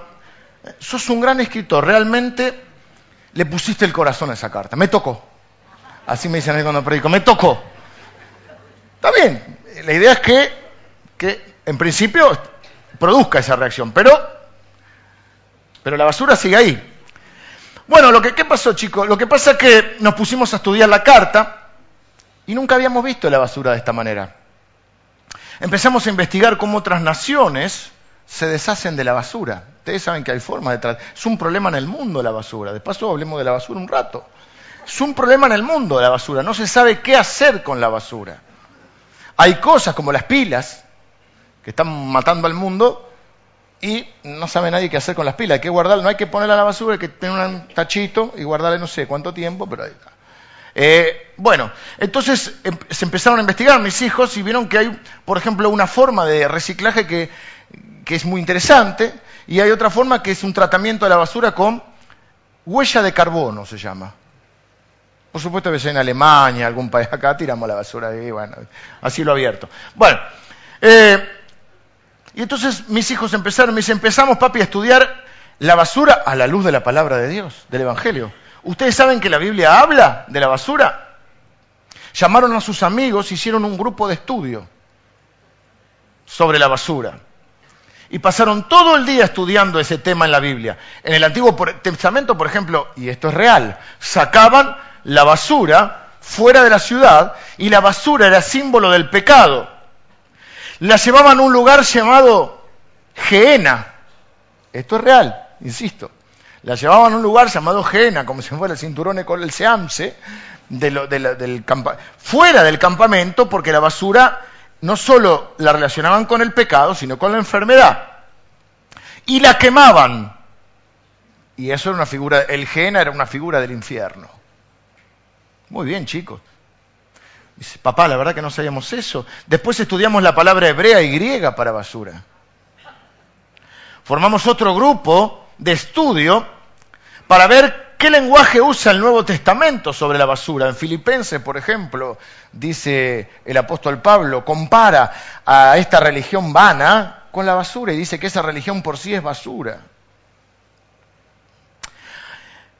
Sos un gran escritor. Realmente le pusiste el corazón a esa carta. Me tocó. Así me dicen ahí cuando predico. Me tocó. Está bien. La idea es que, que en principio produzca esa reacción. Pero, pero la basura sigue ahí. Bueno, lo que, ¿qué pasó, chicos? Lo que pasa es que nos pusimos a estudiar la carta y nunca habíamos visto la basura de esta manera. Empezamos a investigar cómo otras naciones se deshacen de la basura. Ustedes saben que hay formas de tratar. Es un problema en el mundo la basura. De paso hablemos de la basura un rato. Es un problema en el mundo la basura. No se sabe qué hacer con la basura. Hay cosas como las pilas que están matando al mundo y no sabe nadie qué hacer con las pilas. Hay que guardarlas, no hay que ponerla a la basura, hay que tener un tachito y guardarle no sé cuánto tiempo, pero ahí está. Eh, bueno, entonces em, se empezaron a investigar mis hijos y vieron que hay, por ejemplo, una forma de reciclaje que, es muy interesante y hay otra forma que es un tratamiento de la basura con huella de carbono, se llama. Por supuesto, a veces en Alemania, algún país acá, tiramos la basura ahí, bueno, así lo abierto. Bueno, eh, y entonces mis hijos empezaron, me dicen, empezamos papi a estudiar la basura a la luz de la palabra de Dios, del Evangelio. ¿Ustedes saben que la Biblia habla de la basura? Llamaron a sus amigos, hicieron un grupo de estudio sobre la basura. Y pasaron todo el día estudiando ese tema en la Biblia. En el Antiguo Testamento, por ejemplo, y esto es real, sacaban la basura fuera de la ciudad y la basura era símbolo del pecado la llevaban a un lugar llamado Geena. Esto es real, insisto. La llevaban a un lugar llamado Geena, como si fuera el cinturón con el Seamse, del fuera del campamento, porque la basura no solo la relacionaban con el pecado, sino con la enfermedad. Y la quemaban. Y eso era una figura, el Geena era una figura del infierno. Muy bien, chicos. Dice, papá, la verdad que no sabíamos eso. Después estudiamos la palabra hebrea y griega para basura. Formamos otro grupo de estudio para ver qué lenguaje usa el Nuevo Testamento sobre la basura. En Filipenses, por ejemplo, dice el apóstol Pablo, compara a esta religión vana con la basura y dice que esa religión por sí es basura.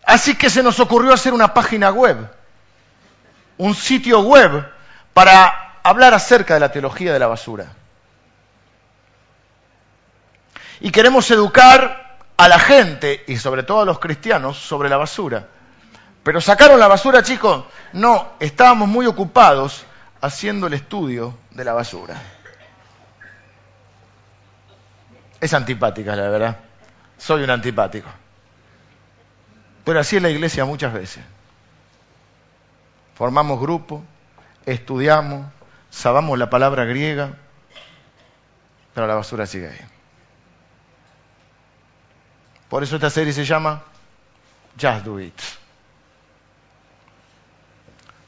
Así que se nos ocurrió hacer una página web un sitio web para hablar acerca de la teología de la basura. Y queremos educar a la gente, y sobre todo a los cristianos, sobre la basura. Pero sacaron la basura, chicos. No, estábamos muy ocupados haciendo el estudio de la basura. Es antipática, la verdad. Soy un antipático. Pero así es la iglesia muchas veces formamos grupo, estudiamos, sabamos la palabra griega, pero la basura sigue ahí. Por eso esta serie se llama Just Do It.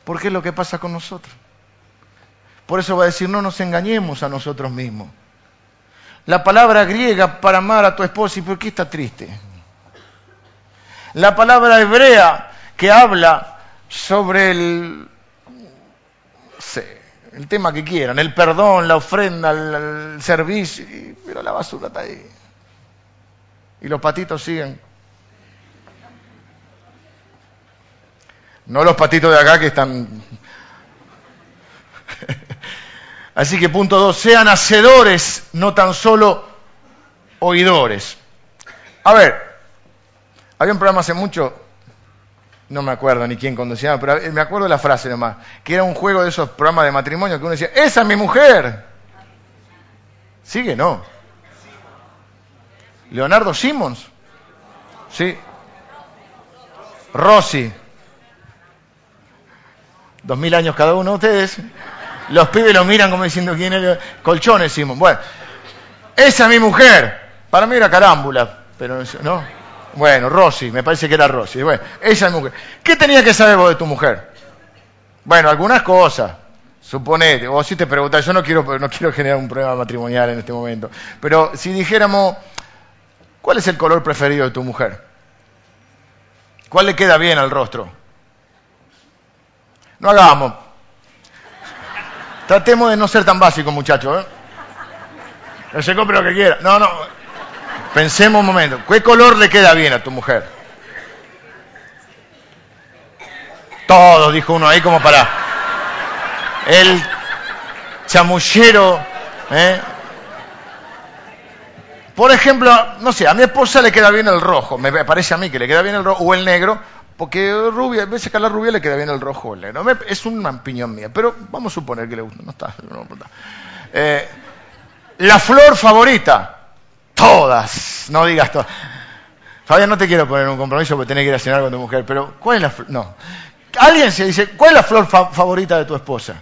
Porque es lo que pasa con nosotros. Por eso va a decir, no nos engañemos a nosotros mismos. La palabra griega para amar a tu esposa, ¿y por qué está triste? La palabra hebrea que habla sobre el, el tema que quieran, el perdón, la ofrenda, el, servicio, pero la basura está ahí. Y los patitos siguen. No los patitos de acá que están... Así que punto dos, sean hacedores, no tan solo oidores. A ver, había un programa hace mucho no me acuerdo ni quién conducía, pero me acuerdo la frase nomás, que era un juego de esos programas de matrimonio que uno decía, esa es mi mujer. ¿Sigue? No. Leonardo Simmons. Sí. Rossi. Dos mil años cada uno de ustedes. Los pibes lo miran como diciendo quién es. Colchones, Simmons. Bueno, esa es mi mujer. Para mí era carámbula, pero no. Bueno, Rosy, me parece que era Rosy. Bueno, esa es mujer. ¿Qué tenía que saber vos de tu mujer? Bueno, algunas cosas. Suponete, o si te preguntas, yo no quiero, no quiero generar un problema matrimonial en este momento, pero si dijéramos, ¿cuál es el color preferido de tu mujer? ¿Cuál le queda bien al rostro? No hagamos. Tratemos de no ser tan básicos, muchachos. ¿eh? se compre lo que quiera. No, no. Pensemos un momento. ¿Qué color le queda bien a tu mujer? Todo, dijo uno ahí como para el chamullero. ¿eh? Por ejemplo, no sé, a mi esposa le queda bien el rojo, me parece a mí que le queda bien el rojo, o el negro, porque rubia, a veces que a la rubia le queda bien el rojo o el negro. Es una opinión mía, pero vamos a suponer que le gusta, no está. Eh, la flor favorita, todas, no digas todas. Fabián, no te quiero poner un compromiso porque tenés que ir a cenar con tu mujer, pero ¿cuál es la flor? No. Alguien se dice, ¿cuál es la flor favorita de tu esposa?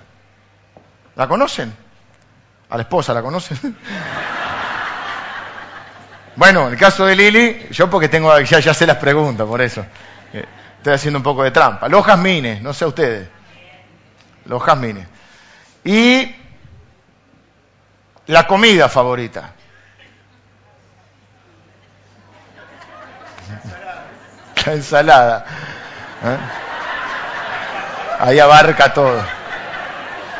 ¿La conocen? A la esposa, ¿la conocen? bueno, en el caso de Lili, yo porque tengo, ya, ya sé las preguntas, por eso. Eh, estoy haciendo un poco de trampa. Los jazmines, no sé ustedes. Los jazmines. Y la comida favorita. La ensalada. ¿eh? Ahí abarca todo.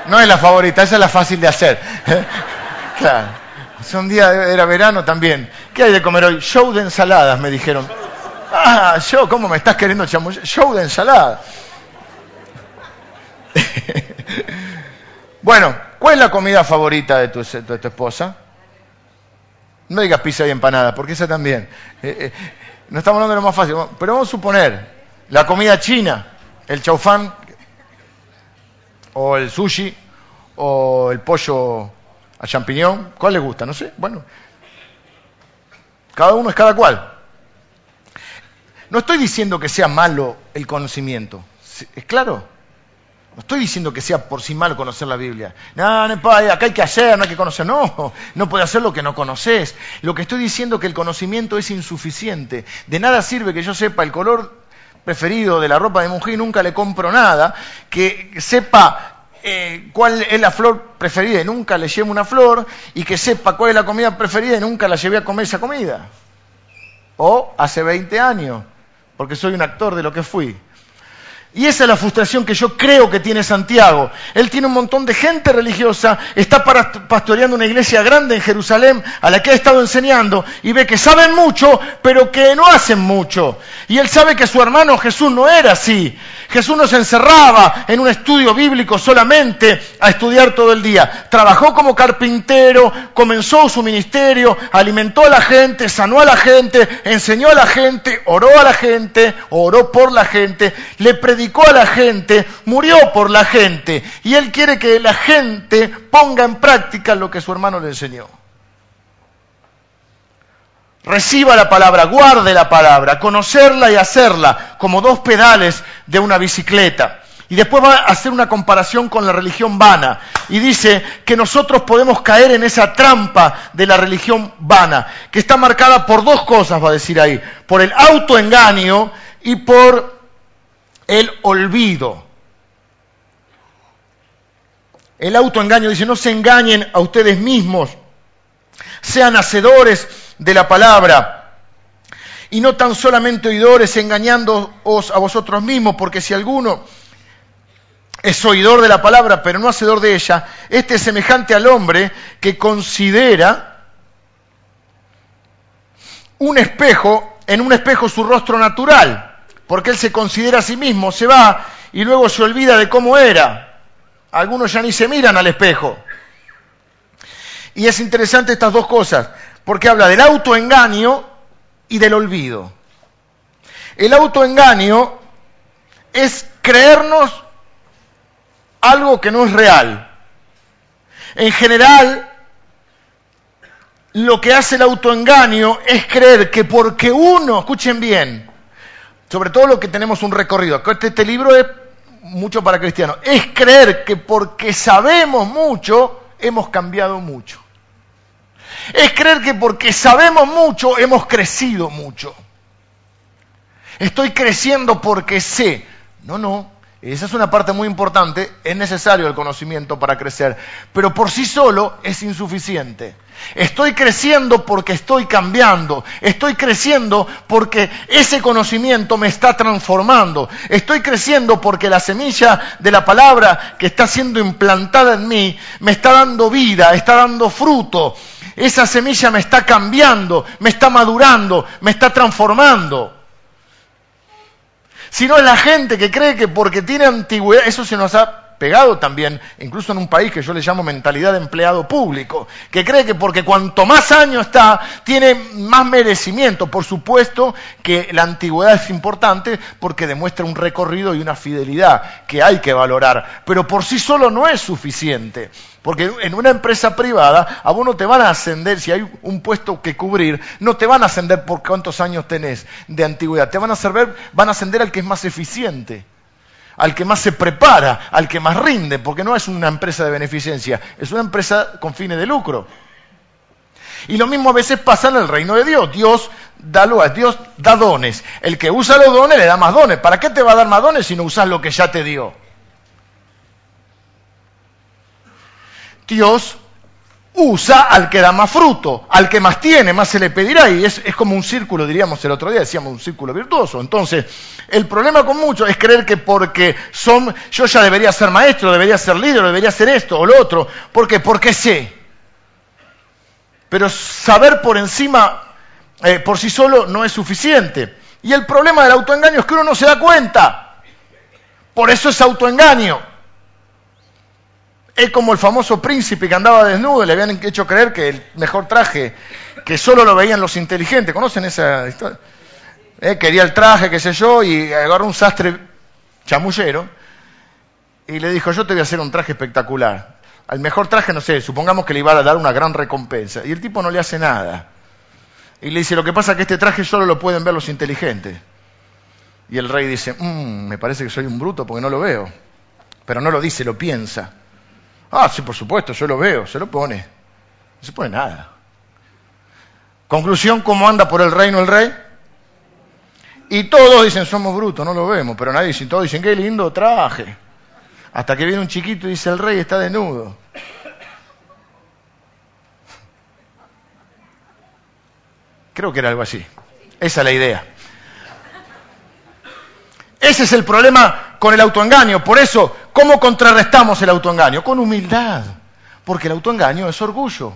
No es la favorita, esa es la fácil de hacer. claro. un día era verano también. ¿Qué hay de comer hoy? Show de ensaladas, me dijeron. Ah, show, ¿cómo me estás queriendo chamullar? Show de ensalada. bueno, ¿cuál es la comida favorita de tu, esposa? No digas pizza y empanada, porque esa también. Eh, eh, no estamos hablando de lo más fácil. Pero vamos a suponer, la comida china, el chaufán, o el sushi, o el pollo a champiñón, ¿cuál le gusta? No sé, bueno. Cada uno es cada cual. No estoy diciendo que sea malo el conocimiento, ¿es claro? No estoy diciendo que sea por sí malo conocer la Biblia. No, no, acá hay que hacer, no hay que conocer. No, no puede hacer lo que no conoces. Lo que estoy diciendo es que el conocimiento es insuficiente. De nada sirve que yo sepa el color preferido de la ropa de mujer y nunca le compro nada, que sepa eh, cuál es la flor preferida y nunca le llevo una flor, y que sepa cuál es la comida preferida y nunca la llevé a comer esa comida. O hace 20 años, porque soy un actor de lo que fui. Y esa es la frustración que yo creo que tiene Santiago. Él tiene un montón de gente religiosa, está pastoreando una iglesia grande en Jerusalén a la que ha estado enseñando y ve que saben mucho, pero que no hacen mucho. Y él sabe que su hermano Jesús no era así. Jesús no se encerraba en un estudio bíblico solamente a estudiar todo el día. Trabajó como carpintero, comenzó su ministerio, alimentó a la gente, sanó a la gente, enseñó a la gente, oró a la gente, oró por la gente, le predicó a la gente, murió por la gente. Y él quiere que la gente ponga en práctica lo que su hermano le enseñó reciba la palabra, guarde la palabra, conocerla y hacerla, como dos pedales de una bicicleta. Y después va a hacer una comparación con la religión vana. Y dice que nosotros podemos caer en esa trampa de la religión vana, que está marcada por dos cosas, va a decir ahí, por el autoengaño y por el olvido. El autoengaño dice, no se engañen a ustedes mismos, sean hacedores de la palabra. Y no tan solamente oidores engañándoos a vosotros mismos, porque si alguno es oidor de la palabra, pero no hacedor de ella, este es semejante al hombre que considera un espejo, en un espejo su rostro natural, porque él se considera a sí mismo, se va y luego se olvida de cómo era. Algunos ya ni se miran al espejo. Y es interesante estas dos cosas porque habla del autoengaño y del olvido. El autoengaño es creernos algo que no es real. En general, lo que hace el autoengaño es creer que porque uno, escuchen bien, sobre todo lo que tenemos un recorrido, este, este libro es mucho para cristianos, es creer que porque sabemos mucho, hemos cambiado mucho. Es creer que porque sabemos mucho, hemos crecido mucho. Estoy creciendo porque sé. No, no. Esa es una parte muy importante. Es necesario el conocimiento para crecer. Pero por sí solo es insuficiente. Estoy creciendo porque estoy cambiando. Estoy creciendo porque ese conocimiento me está transformando. Estoy creciendo porque la semilla de la palabra que está siendo implantada en mí me está dando vida, está dando fruto. Esa semilla me está cambiando, me está madurando, me está transformando sino es la gente que cree que porque tiene antigüedad, eso se nos ha pegado también, incluso en un país que yo le llamo mentalidad de empleado público, que cree que porque cuanto más años está, tiene más merecimiento. Por supuesto que la antigüedad es importante porque demuestra un recorrido y una fidelidad que hay que valorar, pero por sí solo no es suficiente. Porque en una empresa privada a vos no te van a ascender, si hay un puesto que cubrir, no te van a ascender por cuántos años tenés de antigüedad, te van a, ascender, van a ascender al que es más eficiente, al que más se prepara, al que más rinde, porque no es una empresa de beneficencia, es una empresa con fines de lucro. Y lo mismo a veces pasa en el reino de Dios. Dios da, Dios da dones. El que usa los dones le da más dones. ¿Para qué te va a dar más dones si no usas lo que ya te dio? Dios usa al que da más fruto, al que más tiene, más se le pedirá, y es, como un círculo, diríamos el otro día, decíamos un círculo virtuoso. Entonces, el problema con muchos es creer que porque son, yo ya debería ser maestro, debería ser líder, debería ser esto o lo otro, ¿por qué? Porque sé. Pero saber por encima, eh, por sí solo, no es suficiente. Y el problema del autoengaño es que uno no se da cuenta. Por eso es autoengaño. Es como el famoso príncipe que andaba desnudo, le habían hecho creer que el mejor traje, que solo lo veían los inteligentes. ¿Conocen esa historia? Eh, quería el traje, qué sé yo, y agarró un sastre chamullero y le dijo, yo te voy a hacer un traje espectacular. Al mejor traje, no sé, supongamos que le iba a dar una gran recompensa. Y el tipo no le hace nada. Y le dice, lo que pasa es que este traje solo lo pueden ver los inteligentes. Y el rey dice, mmm, me parece que soy un bruto porque no lo veo. Pero no lo dice, lo piensa. Ah, sí, por supuesto, yo lo veo, se lo pone. No se pone nada. Conclusión, ¿cómo anda por el reino el rey? Y todos dicen, somos brutos, no lo vemos, pero nadie dice, todos dicen, qué lindo traje. Hasta que viene un chiquito y dice, el rey está desnudo. Creo que era algo así. Esa es la idea. Ese es el problema con el autoengaño. Por eso, ¿cómo contrarrestamos el autoengaño? Con humildad. Porque el autoengaño es orgullo.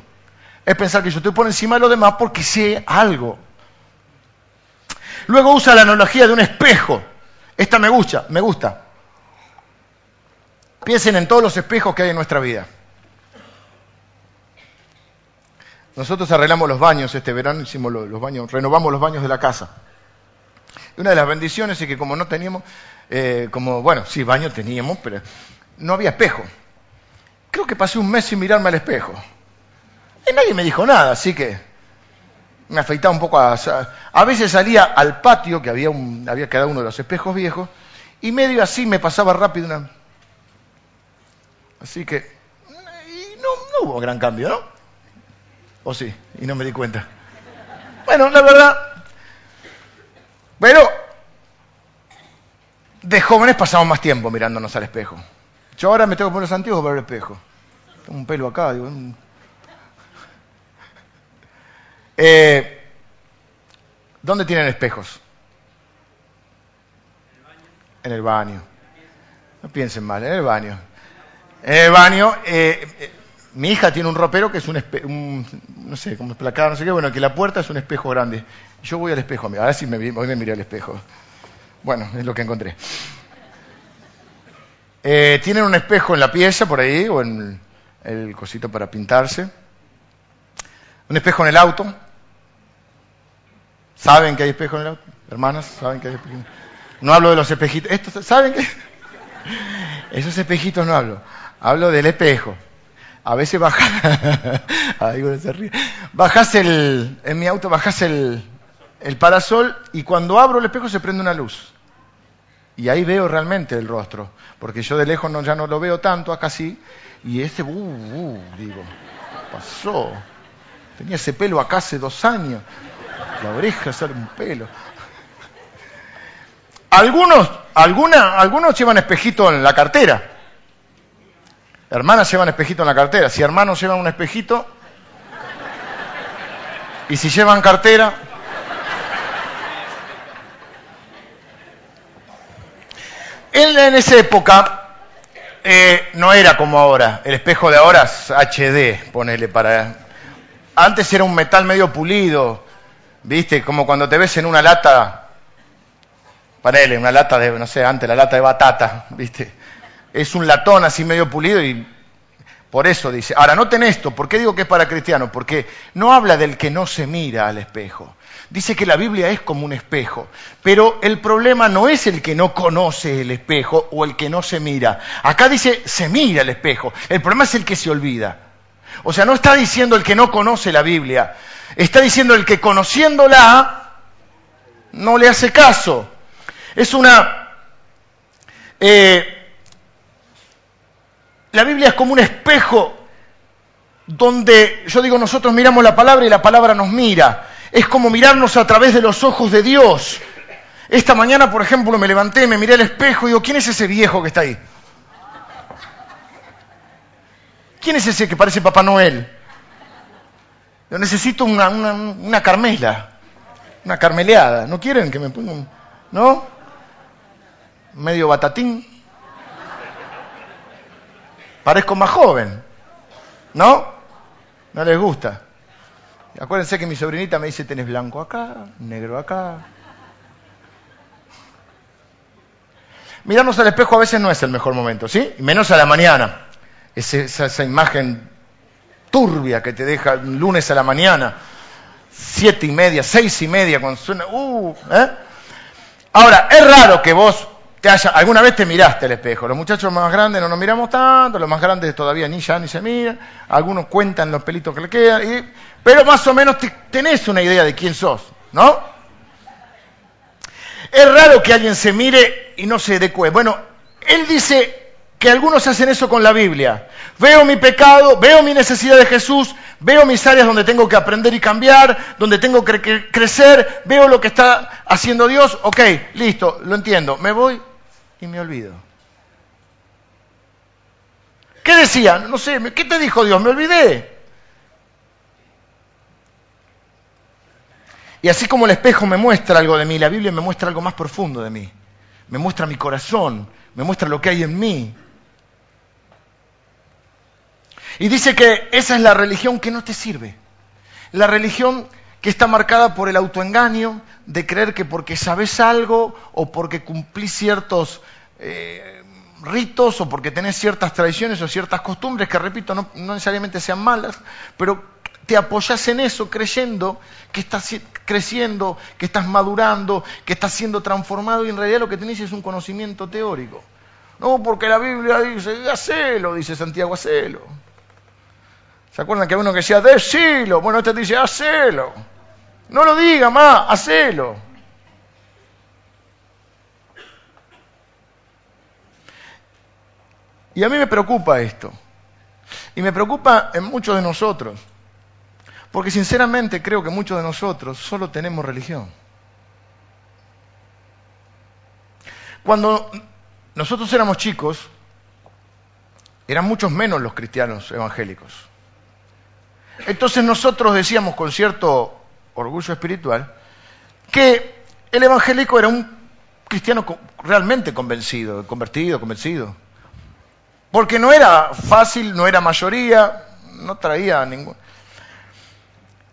Es pensar que yo estoy por encima de los demás porque sé algo. Luego usa la analogía de un espejo. Esta me gusta, me gusta. Piensen en todos los espejos que hay en nuestra vida. Nosotros arreglamos los baños este verano, hicimos los baños, renovamos los baños de la casa. Una de las bendiciones es que como no teníamos, eh, como, bueno, sí, baño teníamos, pero no había espejo. Creo que pasé un mes sin mirarme al espejo. Y nadie me dijo nada, así que me afeitaba un poco a... A veces salía al patio, que había, un, había quedado uno de los espejos viejos, y medio así me pasaba rápido una... Así que... Y no, no hubo gran cambio, ¿no? ¿O sí? Y no me di cuenta. Bueno, la verdad, pero de jóvenes pasamos más tiempo mirándonos al espejo. Yo ahora me tengo que poner los antiguos para ver el espejo. Tengo un pelo acá, digo. Eh, ¿Dónde tienen espejos? En el baño. No piensen mal, en el baño. En el baño, eh, eh, mi hija tiene un ropero que es un, un no sé, como placado, no sé qué, bueno, que la puerta es un espejo grande. Yo voy al espejo, a ver si me, hoy me miré al espejo. Bueno, es lo que encontré. Eh, tienen un espejo en la pieza por ahí, o en el cosito para pintarse. Un espejo en el auto. ¿Saben que hay espejo en el auto? Hermanas, ¿saben que hay espejo? No hablo de los espejitos. Estos, ¿Saben qué? Esos espejitos no hablo. Hablo del espejo. A veces bajas, bajas el, en mi auto bajas el, el parasol y cuando abro el espejo se prende una luz. Y ahí veo realmente el rostro, porque yo de lejos no, ya no lo veo tanto, acá sí, y ese, uh, uh, digo, pasó? Tenía ese pelo acá hace dos años, la oreja sale un pelo. Algunos, alguna, algunos llevan espejito en la cartera. Hermanas llevan espejito en la cartera. Si hermanos llevan un espejito, y si llevan cartera, En, esa época eh, no era como ahora. El espejo de ahora es HD, ponele para. Antes era un metal medio pulido, ¿viste? Como cuando te ves en una lata, ponele, una lata de, no sé, antes la lata de batata, ¿viste? Es un latón así medio pulido y por eso dice. Ahora, noten esto, ¿por qué digo que es para cristianos? Porque no habla del que no se mira al espejo. Dice que la Biblia es como un espejo, pero el problema no es el que no conoce el espejo o el que no se mira. Acá dice se mira el espejo, el problema es el que se olvida. O sea, no está diciendo el que no conoce la Biblia, está diciendo el que conociéndola no le hace caso. Es una... Eh, la Biblia es como un espejo donde, yo digo, nosotros miramos la palabra y la palabra nos mira es como mirarnos a través de los ojos de Dios. Esta mañana, por ejemplo, me levanté, me miré al espejo y digo, ¿quién es ese viejo que está ahí? ¿Quién es ese que parece Papá Noel? Yo necesito una, una, carmela, una carmeleada. ¿No quieren que me pongan? ¿No? Medio batatín. Parezco más joven. ¿No? No les gusta. Acuérdense que mi sobrinita me dice, tenés blanco acá, negro acá. Mirarnos al espejo a veces no es el mejor momento, ¿sí? Menos a la mañana. esa, imagen turbia que te deja un lunes a la mañana, siete y media, seis y media, cuando suena... Uh, ¿eh? Ahora, es raro que vos alguna vez te miraste al espejo. Los muchachos más grandes no nos miramos tanto, los más grandes todavía ni ya ni se miran, algunos cuentan los pelitos que le quedan, pero más o menos tenés una idea de quién sos, ¿no? Es raro que alguien se mire y no se dé cuenta. Bueno, él dice que algunos hacen eso con la Biblia. Veo mi pecado, veo mi necesidad de Jesús, veo mis áreas donde tengo que aprender y cambiar, donde tengo que crecer, veo lo que está haciendo Dios, ok, listo, lo entiendo, me voy y me olvido. ¿Qué decía? No sé, ¿qué te dijo Dios? Me olvidé. Y así como el espejo me muestra algo de mí, la Biblia me muestra algo más profundo de mí. Me muestra mi corazón, me muestra lo que hay en mí. Y dice que esa es la religión que no te sirve. La religión que está marcada por el autoengaño de creer que porque sabes algo o porque cumplís ciertos eh, ritos o porque tenés ciertas tradiciones o ciertas costumbres que, repito, no, necesariamente sean malas, pero te apoyas en eso creyendo que estás creciendo, que estás madurando, que estás siendo transformado y en realidad lo que tenés es un conocimiento teórico. No, porque la Biblia dice, hacelo, dice Santiago, hacelo. ¿Se acuerdan que hay uno que decía, decilo? Bueno, este dice, hacelo. No lo diga más, hacelo. Y a mí me preocupa esto. Y me preocupa en muchos de nosotros. Porque sinceramente creo que muchos de nosotros solo tenemos religión. Cuando nosotros éramos chicos, eran muchos menos los cristianos evangélicos. Entonces nosotros decíamos con cierto orgullo espiritual, que el evangélico era un cristiano realmente convencido, convertido, convencido. Porque no era fácil, no era mayoría, no traía ningún...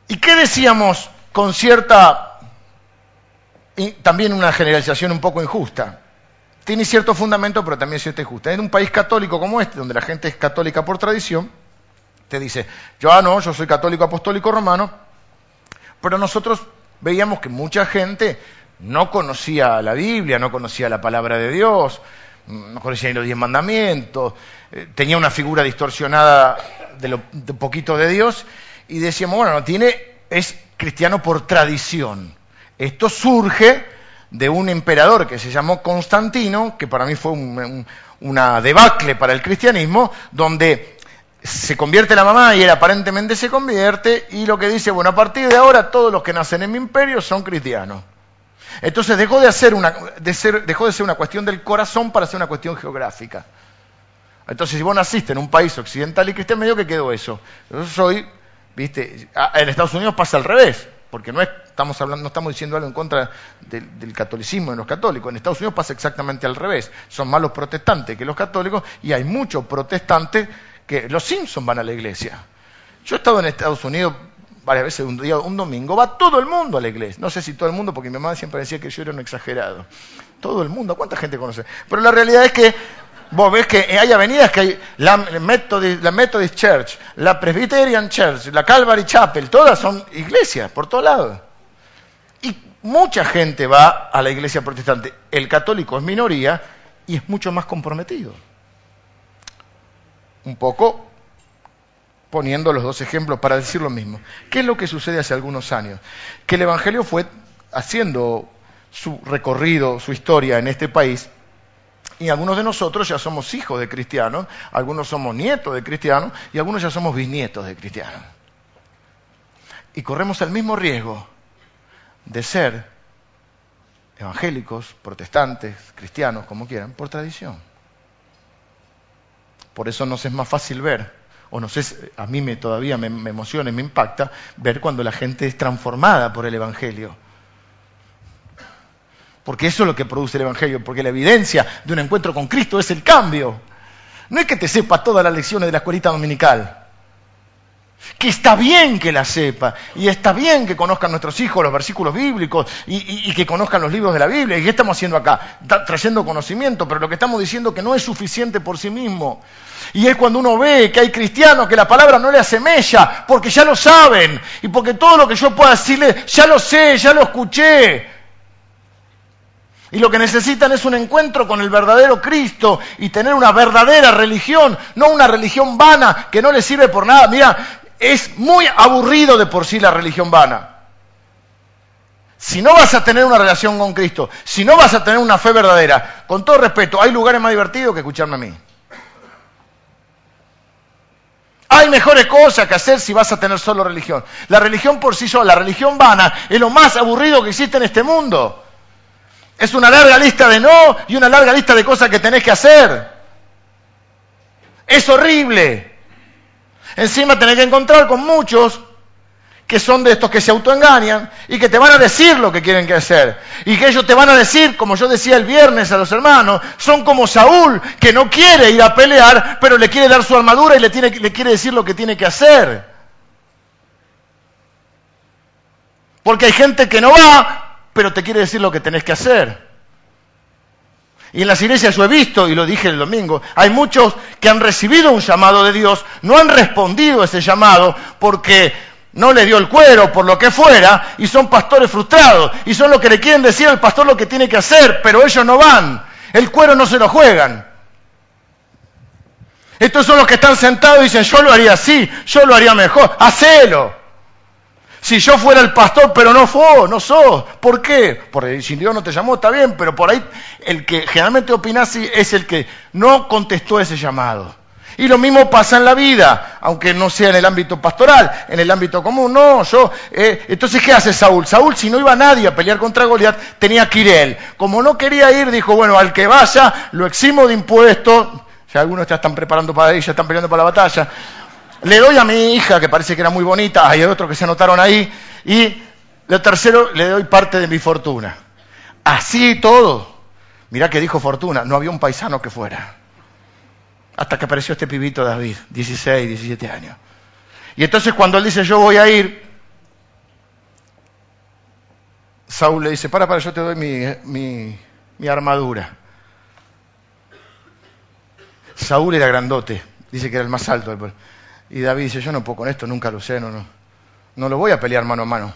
¿Y qué decíamos con cierta, y también una generalización un poco injusta? Tiene cierto fundamento, pero también cierta injusta. En un país católico como este, donde la gente es católica por tradición, te dice, yo ah, no, yo soy católico apostólico romano, pero nosotros veíamos que mucha gente no conocía la Biblia, no conocía la palabra de Dios, no conocía ni los diez mandamientos, eh, tenía una figura distorsionada de lo poquito de Dios y decíamos, bueno, no tiene, es cristiano por tradición. Esto surge de un emperador que se llamó Constantino, que para mí fue una debacle para el cristianismo, donde se convierte la mamá y él aparentemente se convierte, y lo que dice, bueno, a partir de ahora todos los que nacen en mi imperio son cristianos. Entonces dejó de, hacer una, de ser, dejó de ser una cuestión del corazón para ser una cuestión geográfica. Entonces, si vos naciste en un país occidental y cristiano, medio que quedó eso. Yo soy, viste, en Estados Unidos pasa al revés, porque no estamos hablando, no estamos diciendo algo en contra del, catolicismo de los católicos. En Estados Unidos pasa exactamente al revés. Son más los protestantes que los católicos, y hay muchos protestantes que los Simpsons van a la iglesia. Yo he estado en Estados Unidos varias veces un día, un domingo, va todo el mundo a la iglesia. No sé si todo el mundo, porque mi mamá siempre decía que yo era un exagerado. Todo el mundo, ¿cuánta gente conoce? Pero la realidad es que vos ves que hay avenidas que hay la Methodist, la Methodist Church, la Presbyterian Church, la Calvary Chapel, todas son iglesias por todos lados. Y mucha gente va a la iglesia protestante. El católico es minoría y es mucho más comprometido. Un poco poniendo los dos ejemplos para decir lo mismo. ¿Qué es lo que sucede hace algunos años? Que el Evangelio fue haciendo su recorrido, su historia en este país, y algunos de nosotros ya somos hijos de cristianos, algunos somos nietos de cristianos, y algunos ya somos bisnietos de cristianos. Y corremos el mismo riesgo de ser evangélicos, protestantes, cristianos, como quieran, por tradición. Por eso nos es más fácil ver o no sé, a mí me, todavía me, me emociona y me impacta ver cuando la gente es transformada por el Evangelio. Porque eso es lo que produce el Evangelio, porque la evidencia de un encuentro con Cristo es el cambio. No es que te sepa todas las lecciones de la escuelita dominical. Que está bien que la sepa, y está bien que conozcan nuestros hijos los versículos bíblicos, y, que conozcan los libros de la Biblia. ¿Y qué estamos haciendo acá? trayendo conocimiento, pero lo que estamos diciendo es que no es suficiente por sí mismo. Y es cuando uno ve que hay cristianos que la palabra no le asemella, porque ya lo saben, y porque todo lo que yo pueda decirle, ya lo sé, ya lo escuché. Y lo que necesitan es un encuentro con el verdadero Cristo y tener una verdadera religión, no una religión vana que no les sirve por nada. Mira, es muy aburrido de por sí la religión vana. Si no vas a tener una relación con Cristo, si no vas a tener una fe verdadera, con todo respeto, hay lugares más divertidos que escucharme a mí. Hay mejores cosas que hacer si vas a tener solo religión. La religión por sí sola, la religión vana, es lo más aburrido que existe en este mundo. Es una larga lista de no y una larga lista de cosas que tenés que hacer. Es horrible. Encima tenés que encontrar con muchos que son de estos que se autoengañan y que te van a decir lo que quieren que hacer. Y que ellos te van a decir, como yo decía el viernes a los hermanos, son como Saúl, que no quiere ir a pelear, pero le quiere dar su armadura y le, tiene, le quiere decir lo que tiene que hacer. Porque hay gente que no va, pero te quiere decir lo que tenés que hacer. Y en las iglesias yo he visto, y lo dije el domingo, hay muchos que han recibido un llamado de Dios, no han respondido a ese llamado porque no le dio el cuero, por lo que fuera, y son pastores frustrados, y son los que le quieren decir al pastor lo que tiene que hacer, pero ellos no van, el cuero no se lo juegan. Estos son los que están sentados y dicen, yo lo haría así, yo lo haría mejor, hacelo. Si yo fuera el pastor, pero no fue, no sos. ¿Por qué? Porque si Dios no te llamó, está bien, pero por ahí el que generalmente opina así es el que no contestó ese llamado. Y lo mismo pasa en la vida, aunque no sea en el ámbito pastoral, en el ámbito común. No, yo. Eh, entonces, ¿qué hace Saúl? Saúl, si no iba nadie a pelear contra Goliat, tenía que ir él. Como no quería ir, dijo: bueno, al que vaya, lo eximo de impuestos. Si algunos ya están preparando para ir, ya están peleando para la batalla. Le doy a mi hija, que parece que era muy bonita, hay otros que se anotaron ahí, y lo tercero, le doy parte de mi fortuna. Así todo. Mirá que dijo fortuna, no había un paisano que fuera hasta que apareció este pibito David, 16, 17 años. Y entonces cuando él dice, yo voy a ir, Saúl le dice, para, para, yo te doy mi, mi, armadura. Saúl era grandote, dice que era el más alto. Y David dice, yo no puedo con esto, nunca lo sé, no, no, no lo voy a pelear mano a mano.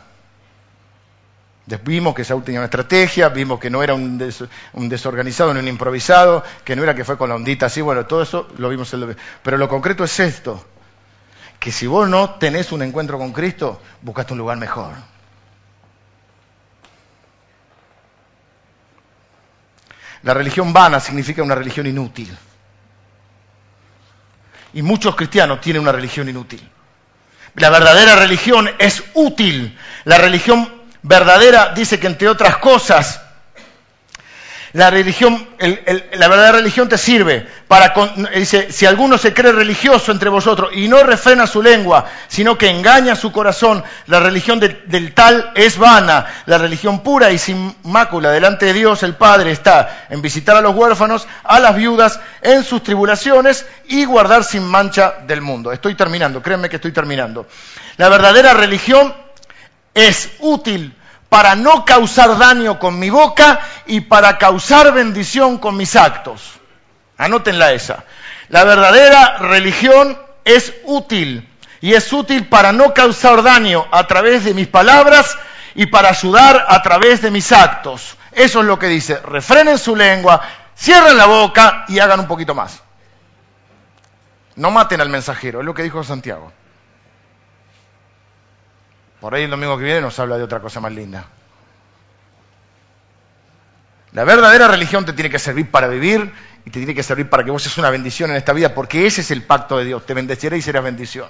Vimos que Saúl tenía una estrategia, vimos que no era un, desorganizado ni un improvisado, que no era que fue con la ondita así, bueno, todo eso lo vimos. En Pero lo concreto es esto, que si vos no tenés un encuentro con Cristo, buscaste un lugar mejor. La religión vana significa una religión inútil. Y muchos cristianos tienen una religión inútil. La verdadera religión es útil. La religión verdadera dice que entre otras cosas, la religión, la verdadera religión te sirve para, dice, si alguno se cree religioso entre vosotros y no refrena su lengua, sino que engaña su corazón, la religión del tal es vana. La religión pura y sin mácula delante de Dios el Padre está en visitar a los huérfanos, a las viudas, en sus tribulaciones y guardar sin mancha del mundo. Estoy terminando, créanme que estoy terminando. La verdadera religión es útil para no causar daño con mi boca y para causar bendición con mis actos. Anótenla esa. La verdadera religión es útil y es útil para no causar daño a través de mis palabras y para ayudar a través de mis actos. Eso es lo que dice. Refrenen su lengua, cierren la boca y hagan un poquito más. No maten al mensajero, es lo que dijo Santiago. Por ahí el domingo que viene nos habla de otra cosa más linda. La verdadera religión te tiene que servir para vivir y te tiene que servir para que vos seas una bendición en esta vida, porque ese es el pacto de Dios. Te bendeciré y serás bendición.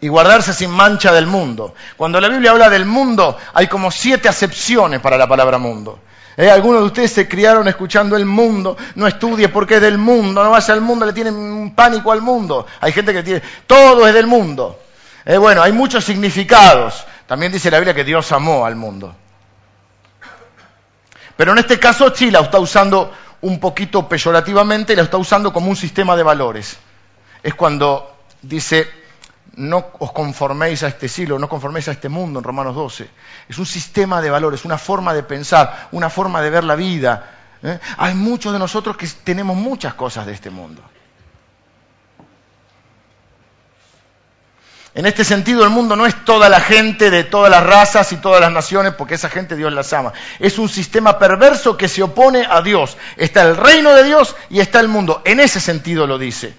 y guardarse sin mancha del mundo. Cuando la Biblia habla del mundo, hay como siete acepciones para la palabra mundo. ¿Eh? Algunos de ustedes se criaron escuchando el mundo, no estudie porque es del mundo, no vaya al mundo, le tienen pánico al mundo. Hay gente que tiene, todo es del mundo. ¿Eh? Bueno, hay muchos significados. También dice la Biblia que Dios amó al mundo. Pero en este caso sí la está usando un poquito peyorativamente, la está usando como un sistema de valores. Es cuando dice, no os conforméis a este siglo, no conforméis a este mundo en Romanos 12. Es un sistema de valores, una forma de pensar, una forma de ver la vida. ¿eh? Hay muchos de nosotros que tenemos muchas cosas de este mundo. En este sentido, el mundo no es toda la gente de todas las razas y todas las naciones, porque esa gente Dios las ama. Es un sistema perverso que se opone a Dios. Está el reino de Dios y está el mundo. En ese sentido lo dice.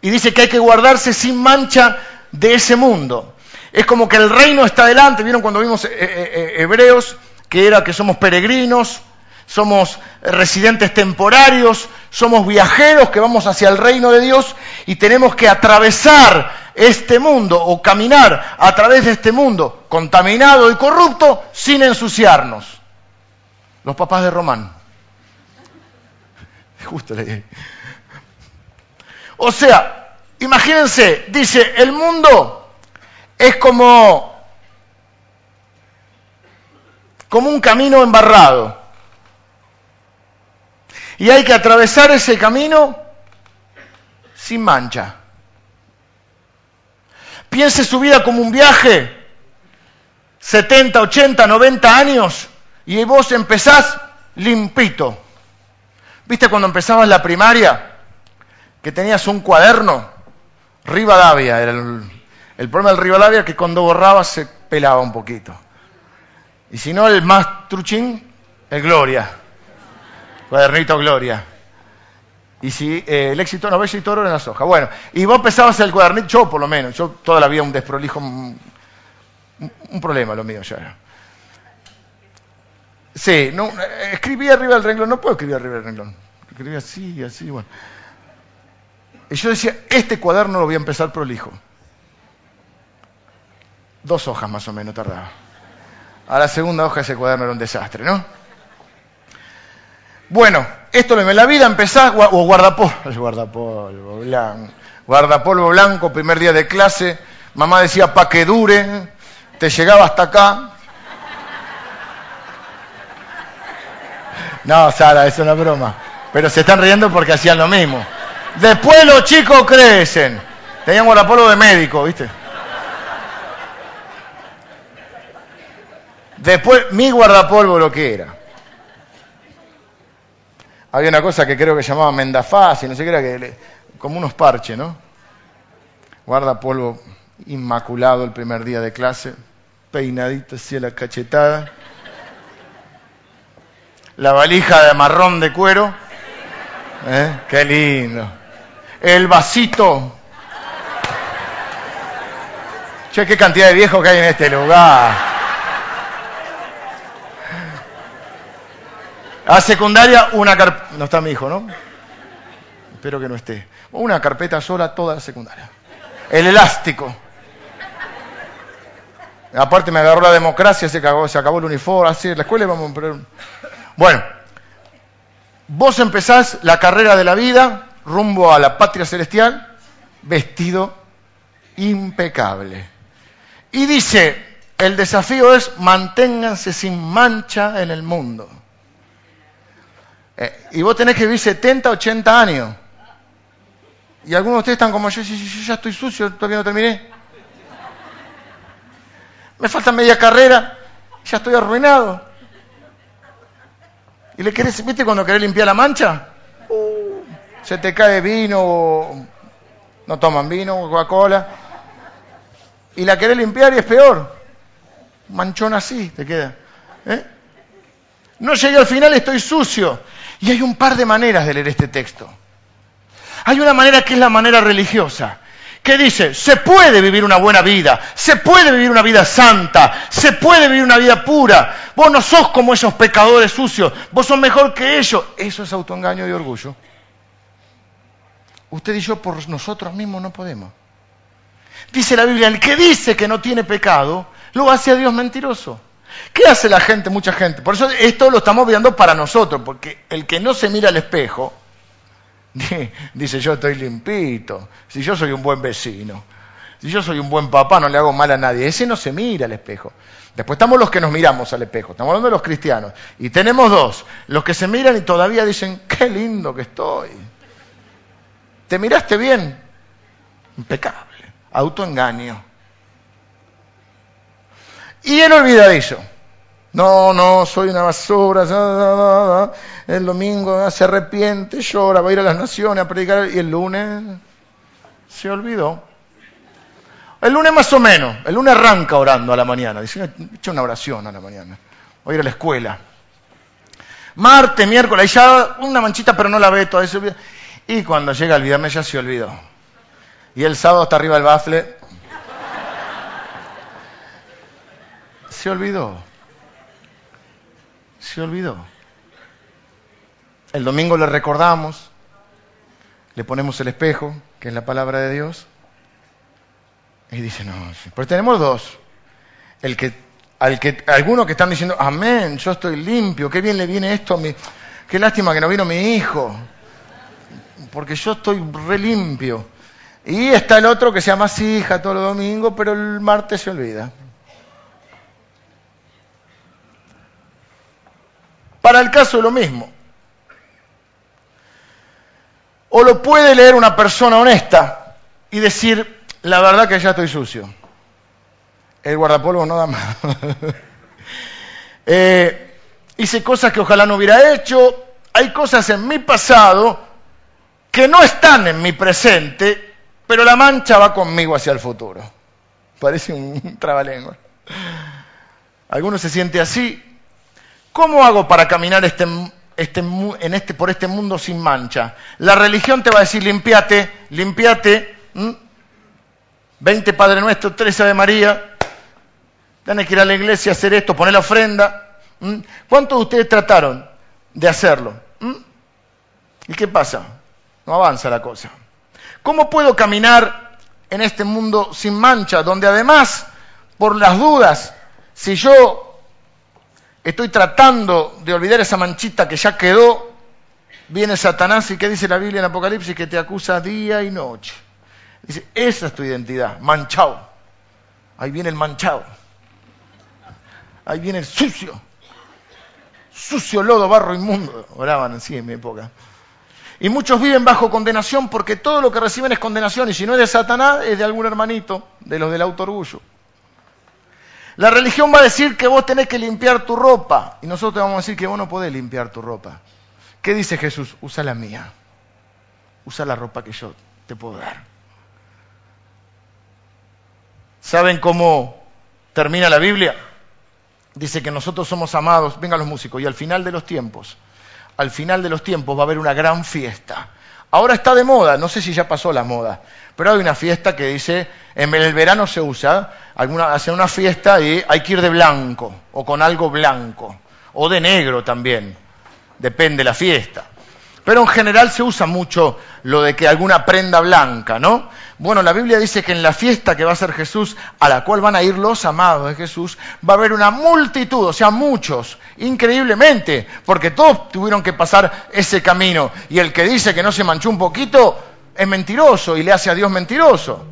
Y dice que hay que guardarse sin mancha de ese mundo. Es como que el reino está delante. ¿Vieron cuando vimos eh, eh, eh, Hebreos? Que era que somos peregrinos, somos residentes temporarios, somos viajeros que vamos hacia el reino de Dios y tenemos que atravesar este mundo o caminar a través de este mundo contaminado y corrupto sin ensuciarnos. Los papás de Román. Justo leí. O sea, imagínense, dice, el mundo es como, como un camino embarrado. Y hay que atravesar ese camino sin mancha. Piense su vida como un viaje, 70, 80, 90 años, y vos empezás limpito. ¿Viste cuando empezabas la primaria? Que tenías un cuaderno, Rivadavia, era el, problema del Rivadavia que cuando borrabas se pelaba un poquito. Y si no, el más truchín, el Gloria, cuadernito Gloria. Y si eh, el éxito no ves y toro en las hojas. Bueno, y vos empezabas el cuadernito, yo por lo menos, yo toda la vida un desprolijo, un, problema lo mío ya Sí, no, eh, escribí arriba del renglón, no puedo escribir arriba del renglón. Escribí así, así, bueno. Y yo decía, este cuaderno lo voy a empezar prolijo. Dos hojas más o menos tardaba. A la segunda hoja ese cuaderno era un desastre, ¿no? Bueno, esto lo la vida empezás, o guardapolvo, guardapolvo blanco, guardapolvo blanco, primer día de clase, mamá decía pa' que dure, te llegaba hasta acá. No, Sara, es una broma. Pero se están riendo porque hacían lo mismo. Después los chicos crecen. Teníamos el apolo de médico, ¿viste? Después, mi guardapolvo lo que era. Había una cosa que creo que llamaba mendafaz y no sé qué era, que como unos parches, ¿no? Guardapolvo inmaculado el primer día de clase, peinadito así a la cachetada, la valija de marrón de cuero, ¿eh? qué lindo, el vasito, che, qué cantidad de viejos que hay en este lugar. A secundaria, una carpeta, no está mi hijo, ¿no? Espero que no esté. Una carpeta sola toda la secundaria. El elástico. Aparte me agarró la democracia, se, acabó, se acabó el uniforme, así, la escuela vamos a. Bueno, vos empezás la carrera de la vida rumbo a la patria celestial vestido impecable. Y dice, el desafío es manténganse sin mancha en el mundo. Eh, y vos tenés que vivir 70, 80 años. Y algunos de ustedes están como yo, yo, yo ya estoy sucio, todavía no terminé. Me falta media carrera, ya estoy arruinado. ¿Y le querés, viste cuando querés limpiar la mancha? Se te cae vino, no toman vino, Coca-Cola. Y la querés limpiar y es peor. Manchón así te queda. ¿eh? No llegué al final, estoy sucio. Y hay un par de maneras de leer este texto. Hay una manera que es la manera religiosa, que dice, se puede vivir una buena vida, se puede vivir una vida santa, se puede vivir una vida pura. Vos no sos como esos pecadores sucios, vos sos mejor que ellos. Eso es autoengaño y orgullo. Usted y yo por nosotros mismos no podemos. Dice la Biblia, el que dice que no tiene pecado, lo hace a Dios mentiroso. ¿Qué hace la gente, mucha gente? Por eso esto lo estamos viendo para nosotros, porque el que no se mira al espejo, dice yo estoy limpito, si yo soy un buen vecino, si yo soy un buen papá, no le hago mal a nadie, ese no se mira al espejo. Después estamos los que nos miramos al espejo, estamos hablando de los cristianos. Y tenemos dos, los que se miran y todavía dicen, qué lindo que estoy. ¿Te miraste bien? Impecable, autoengaño. Y el olvidadizo. No, no, soy una basura. El domingo se arrepiente, llora, va a ir a las naciones a predicar y el lunes se olvidó. El lunes más o menos, el lunes arranca orando a la mañana, dice, echa una oración a la mañana, voy a ir a la escuela. Martes, miércoles, ya una manchita pero no la ve, todavía. Y cuando llega el viernes ya se olvidó. Y el sábado está arriba del bafle. Se olvidó. Se olvidó. El domingo le recordamos, le ponemos el espejo, que es la palabra de Dios, y dice, no, pero tenemos dos. El que, al que, algunos que están diciendo, amén, yo estoy limpio, qué bien le viene esto a mi, qué lástima que no vino mi hijo, porque yo estoy re limpio. Y está el otro que se llama hija todos los domingos, pero el martes se olvida. Para el caso lo mismo. O lo puede leer una persona honesta y decir, la verdad que ya estoy sucio. El guardapolvo no da más. Eh, hice cosas que ojalá no hubiera hecho. Hay cosas en mi pasado que no están en mi presente, pero la mancha va conmigo hacia el futuro. Parece un trabalengua. Alguno se siente así. ¿Cómo hago para caminar este, este, en este, por este mundo sin mancha? La religión te va a decir, limpiate, limpiate. 20 Padre Nuestro, 13 de María. Tienes que ir a la iglesia a hacer esto, poner la ofrenda. ¿Cuántos de ustedes trataron de hacerlo? ¿Y qué pasa? No avanza la cosa. ¿Cómo puedo caminar en este mundo sin mancha, donde además, por las dudas, si yo estoy tratando de olvidar esa manchita que ya quedó, viene Satanás y ¿qué dice la Biblia en Apocalipsis? Que te acusa día y noche. Dice, esa es tu identidad, manchado. Ahí viene el manchado. Ahí viene el sucio. Sucio lodo, barro inmundo. Oraban así en mi época. Y muchos viven bajo condenación porque todo lo que reciben es condenación. Y si no es de Satanás, es de algún hermanito, de los del autorgullo. La religión va a decir que vos tenés que limpiar tu ropa. Y nosotros te vamos a decir que vos no podés limpiar tu ropa. ¿Qué dice Jesús? Usa la mía. Usa la ropa que yo te puedo dar. ¿Saben cómo termina la Biblia? Dice que nosotros somos amados, vengan los músicos, y al final de los tiempos, al final de los tiempos va a haber una gran fiesta. Ahora está de moda, no sé si ya pasó la moda, pero hay una fiesta que dice, en el verano se usa, alguna, hacen una fiesta y hay que ir de blanco, o con algo blanco, o de negro también, depende la fiesta. Pero en general se usa mucho lo de que alguna prenda blanca, ¿no? Bueno, la Biblia dice que en la fiesta que va a ser Jesús, a la cual van a ir los amados de Jesús, va a haber una multitud, o sea, muchos, increíblemente, porque todos tuvieron que pasar ese camino. Y el que dice que no se manchó un poquito es mentiroso y le hace a Dios mentiroso.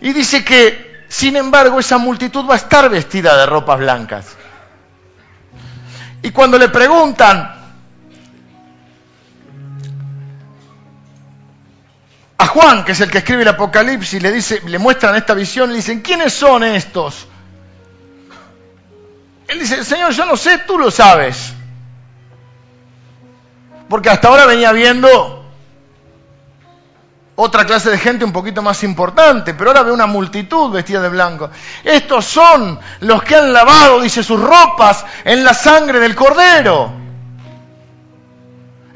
Y dice que, sin embargo, esa multitud va a estar vestida de ropas blancas. Y cuando le preguntan, a Juan, que es el que escribe el Apocalipsis, le, dice, le muestran esta visión, le dicen, ¿quiénes son estos? Él dice, Señor, yo no sé, tú lo sabes. Porque hasta ahora venía viendo otra clase de gente un poquito más importante, pero ahora ve una multitud vestida de blanco. Estos son los que han lavado, dice, sus ropas en la sangre del cordero.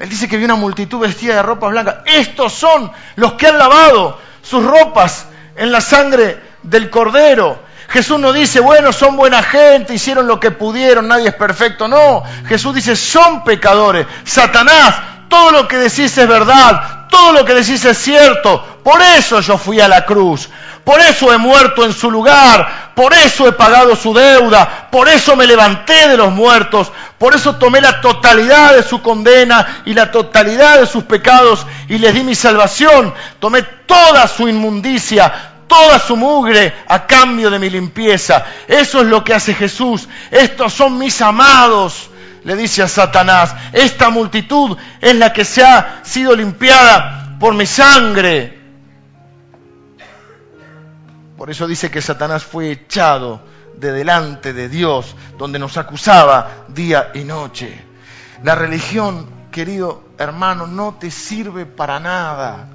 Él dice que vio una multitud vestida de ropas blancas. Estos son los que han lavado sus ropas en la sangre del cordero. Jesús no dice, bueno, son buena gente, hicieron lo que pudieron, nadie es perfecto. No, Jesús dice, son pecadores. Satanás, todo lo que decís es verdad, todo lo que decís es cierto. Por eso yo fui a la cruz. Por eso he muerto en su lugar, por eso he pagado su deuda, por eso me levanté de los muertos, por eso tomé la totalidad de su condena y la totalidad de sus pecados y les di mi salvación. Tomé toda su inmundicia, toda su mugre a cambio de mi limpieza. Eso es lo que hace Jesús. Estos son mis amados, le dice a Satanás. Esta multitud es la que se ha sido limpiada por mi sangre. Por eso dice que Satanás fue echado de delante de Dios, donde nos acusaba día y noche. La religión, querido hermano, no te sirve para nada.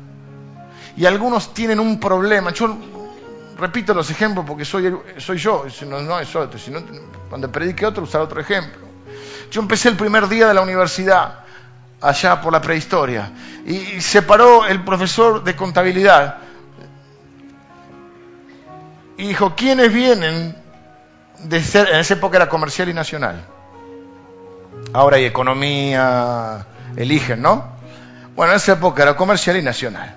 Y algunos tienen un problema. Yo repito los ejemplos porque soy, yo, no, es otro. Cuando predique otro, usar otro ejemplo. Yo empecé el primer día de la universidad, allá por la prehistoria, y se paró el profesor de contabilidad y dijo, ¿quiénes vienen de ser, en esa época era comercial y nacional? Ahora hay economía, eligen, ¿no? Bueno, en esa época era comercial y nacional.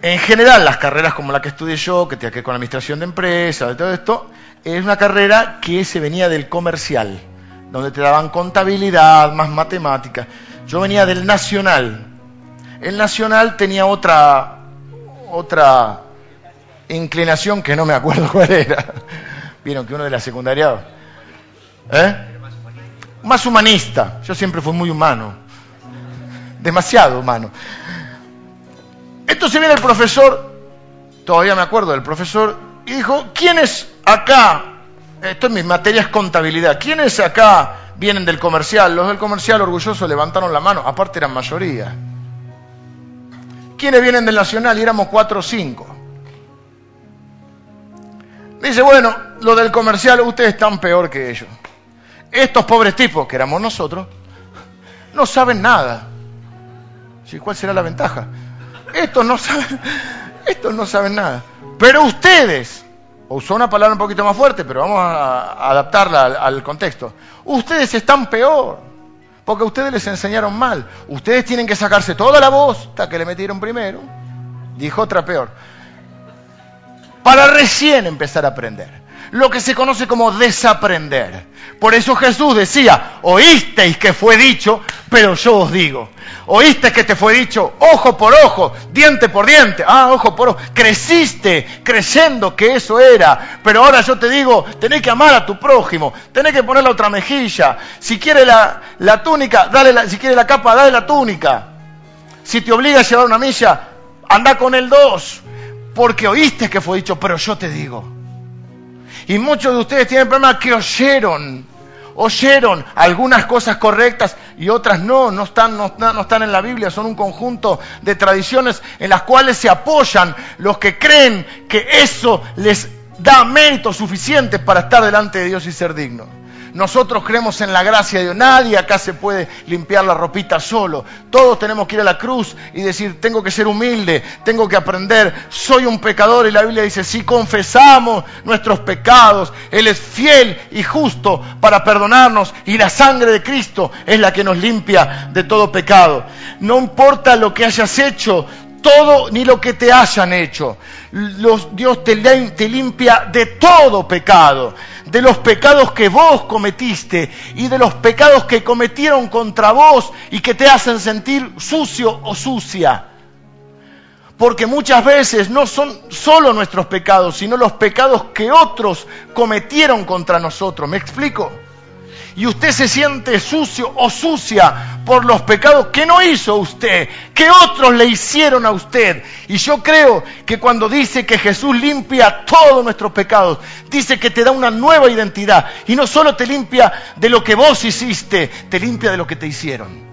En general, las carreras como la que estudié yo, que tiene que ver con administración de empresas, de todo esto, es una carrera que se venía del comercial, donde te daban contabilidad, más matemáticas. Yo venía del nacional. El nacional tenía otra, otra inclinación que no me acuerdo cuál era. Vieron que uno de la secundaria. ¿Eh? Más humanista. Yo siempre fui muy humano. Demasiado humano. Entonces viene el profesor, todavía me acuerdo del profesor, y dijo, ¿quiénes acá? Esto en mis materias contabilidad. ¿Quiénes acá vienen del comercial? Los del comercial orgullosos levantaron la mano, aparte eran mayoría. ¿Quiénes vienen del nacional? Y éramos cuatro o cinco. Dice, bueno, lo del comercial, ustedes están peor que ellos. Estos pobres tipos, que éramos nosotros, no saben nada. ¿Cuál será la ventaja? Estos no saben, estos no saben nada. Pero ustedes, usó una palabra un poquito más fuerte, pero vamos a adaptarla al, contexto. Ustedes están peor, porque ustedes les enseñaron mal. Ustedes tienen que sacarse toda la voz hasta que le metieron primero. Dijo otra peor para recién empezar a aprender. Lo que se conoce como desaprender. Por eso Jesús decía, oísteis que fue dicho, pero yo os digo. Oíste que te fue dicho, ojo por ojo, diente por diente. Ah, ojo por ojo. Creciste creyendo que eso era. Pero ahora yo te digo, tenés que amar a tu prójimo. Tenés que poner la otra mejilla. Si quiere la, la túnica, dale la, si quiere la capa, dale la túnica. Si te obliga a llevar una milla, anda con el dos porque oíste que fue dicho, pero yo te digo. Y muchos de ustedes tienen problemas que oyeron, oyeron algunas cosas correctas y otras no, no están, no, están en la Biblia, son un conjunto de tradiciones en las cuales se apoyan los que creen que eso les da mérito suficiente para estar delante de Dios y ser digno. Nosotros creemos en la gracia de Dios. Nadie acá se puede limpiar la ropita solo. Todos tenemos que ir a la cruz y decir, tengo que ser humilde, tengo que aprender, soy un pecador. Y la Biblia dice, si confesamos nuestros pecados, Él es fiel y justo para perdonarnos y la sangre de Cristo es la que nos limpia de todo pecado. No importa lo que hayas hecho, todo ni lo que te hayan hecho. Dios te, te, limpia de todo pecado, de los pecados que vos cometiste y de los pecados que cometieron contra vos y que te hacen sentir sucio o sucia. Porque muchas veces no son solo nuestros pecados, sino los pecados que otros cometieron contra nosotros. ¿Me explico? Y usted se siente sucio o sucia por los pecados que no hizo usted, que otros le hicieron a usted. Y yo creo que cuando dice que Jesús limpia todos nuestros pecados, dice que te da una nueva identidad. Y no solo te limpia de lo que vos hiciste, te limpia de lo que te hicieron.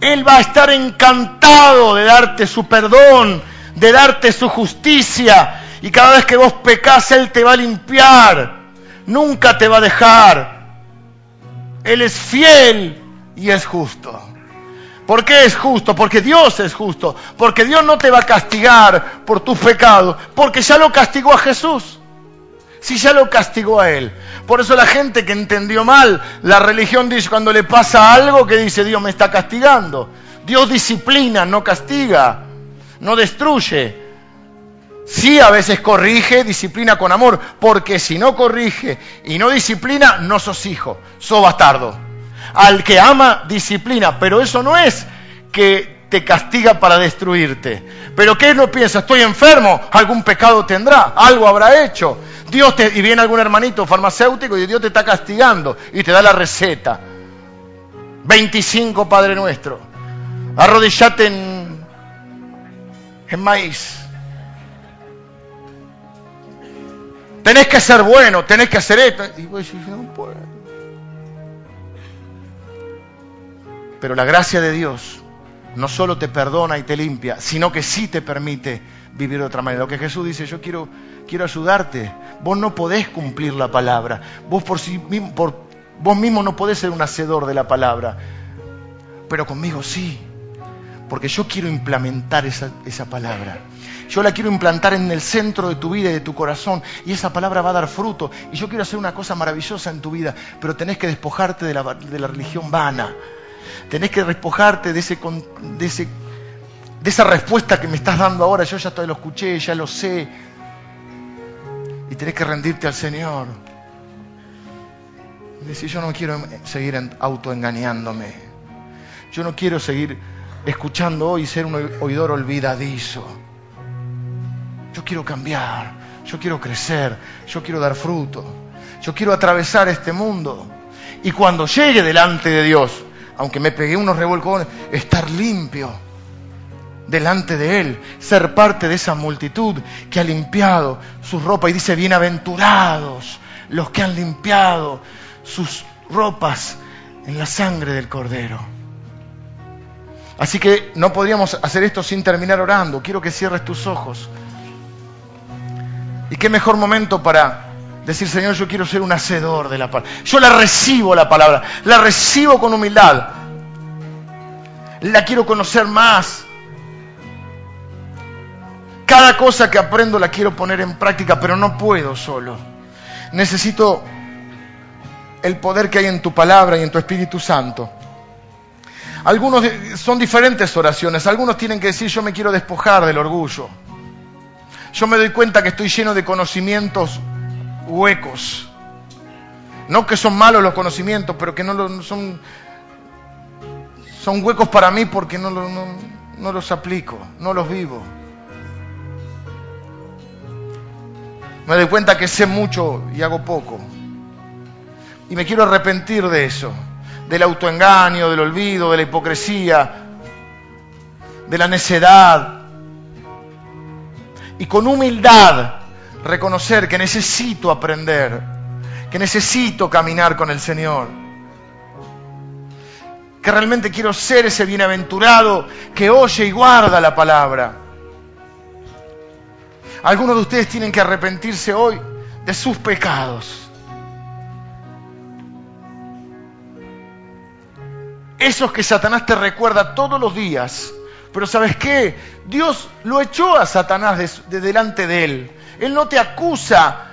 Él va a estar encantado de darte su perdón, de darte su justicia, y cada vez que vos pecás, Él te va a limpiar. Nunca te va a dejar. Él es fiel y es justo. ¿Por qué es justo? Porque Dios es justo. Porque Dios no te va a castigar por tus pecados. Porque ya lo castigó a Jesús. Si ya lo castigó a Él. Por eso la gente que entendió mal la religión dice cuando le pasa algo que dice Dios me está castigando. Dios disciplina, no castiga, no destruye. Sí, a veces corrige, disciplina con amor, porque si no corrige y no disciplina, no sos hijo, sos bastardo. Al que ama, disciplina, pero eso no es que te castiga para destruirte. Pero ¿qué no piensa? Estoy enfermo, algún pecado tendrá, algo habrá hecho. Dios te, y viene algún hermanito farmacéutico y Dios te está castigando y te da la receta. 25 Padre Nuestro. Arrodillate en, en maíz tenés que ser bueno, tenés que hacer esto. Y vos no puedo. Pero la gracia de Dios no solo te perdona y te limpia, sino que sí te permite vivir de otra manera. Lo que Jesús dice, yo quiero, quiero ayudarte. Vos no podés cumplir la palabra. Vos por sí vos mismo no podés ser un hacedor de la palabra. Pero conmigo sí. Porque yo quiero implementar esa, esa palabra. Yo la quiero implantar en el centro de tu vida y de tu corazón. Y esa palabra va a dar fruto. Y yo quiero hacer una cosa maravillosa en tu vida. Pero tenés que despojarte de la, de la religión vana. Tenés que despojarte de, ese, de, ese, de esa respuesta que me estás dando ahora. Yo ya lo escuché, ya lo sé. Y tenés que rendirte al Señor. Decir, yo no quiero seguir autoengañándome. Yo no quiero seguir escuchando hoy y ser un oidor olvidadizo. Yo quiero cambiar, yo quiero crecer, yo quiero dar fruto, yo quiero atravesar este mundo. Y cuando llegue delante de Dios, aunque me pegué unos revolcones, estar limpio delante de Él, ser parte de esa multitud que ha limpiado su ropa y dice, bienaventurados los que han limpiado sus ropas en la sangre del Cordero. Así que no podríamos hacer esto sin terminar orando. Quiero que cierres tus ojos. Y qué mejor momento para decir, Señor, yo quiero ser un hacedor de la palabra. Yo la recibo la palabra, la recibo con humildad. La quiero conocer más. Cada cosa que aprendo la quiero poner en práctica, pero no puedo solo. Necesito el poder que hay en tu palabra y en tu Espíritu Santo. Algunos son diferentes oraciones. Algunos tienen que decir, yo me quiero despojar del orgullo yo me doy cuenta que estoy lleno de conocimientos huecos. No que son malos los conocimientos, pero que no, son, son huecos para mí porque no, no los aplico, no los vivo. Me doy cuenta que sé mucho y hago poco. Y me quiero arrepentir de eso, del autoengaño, del olvido, de la hipocresía, de la necedad, y con humildad reconocer que necesito aprender, que necesito caminar con el Señor, que realmente quiero ser ese bienaventurado que oye y guarda la palabra. Algunos de ustedes tienen que arrepentirse hoy de sus pecados. Esos que Satanás te recuerda todos los días. Pero ¿sabes qué? Dios lo echó a Satanás de, delante de él. Él no te acusa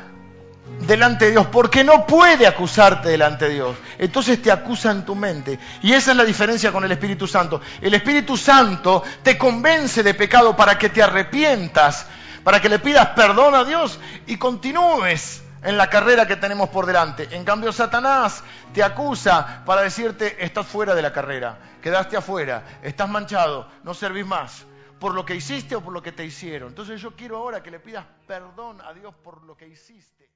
delante de Dios, porque no puede acusarte delante de Dios. Entonces te acusa en tu mente. Y esa es la diferencia con el Espíritu Santo. El Espíritu Santo te convence de pecado para que te arrepientas, para que le pidas perdón a Dios y continúes en la carrera que tenemos por delante. En cambio, Satanás te acusa para decirte, estás fuera de la carrera, quedaste afuera, estás manchado, no servís más por lo que hiciste o por lo que te hicieron. Entonces yo quiero ahora que le pidas perdón a Dios por lo que hiciste.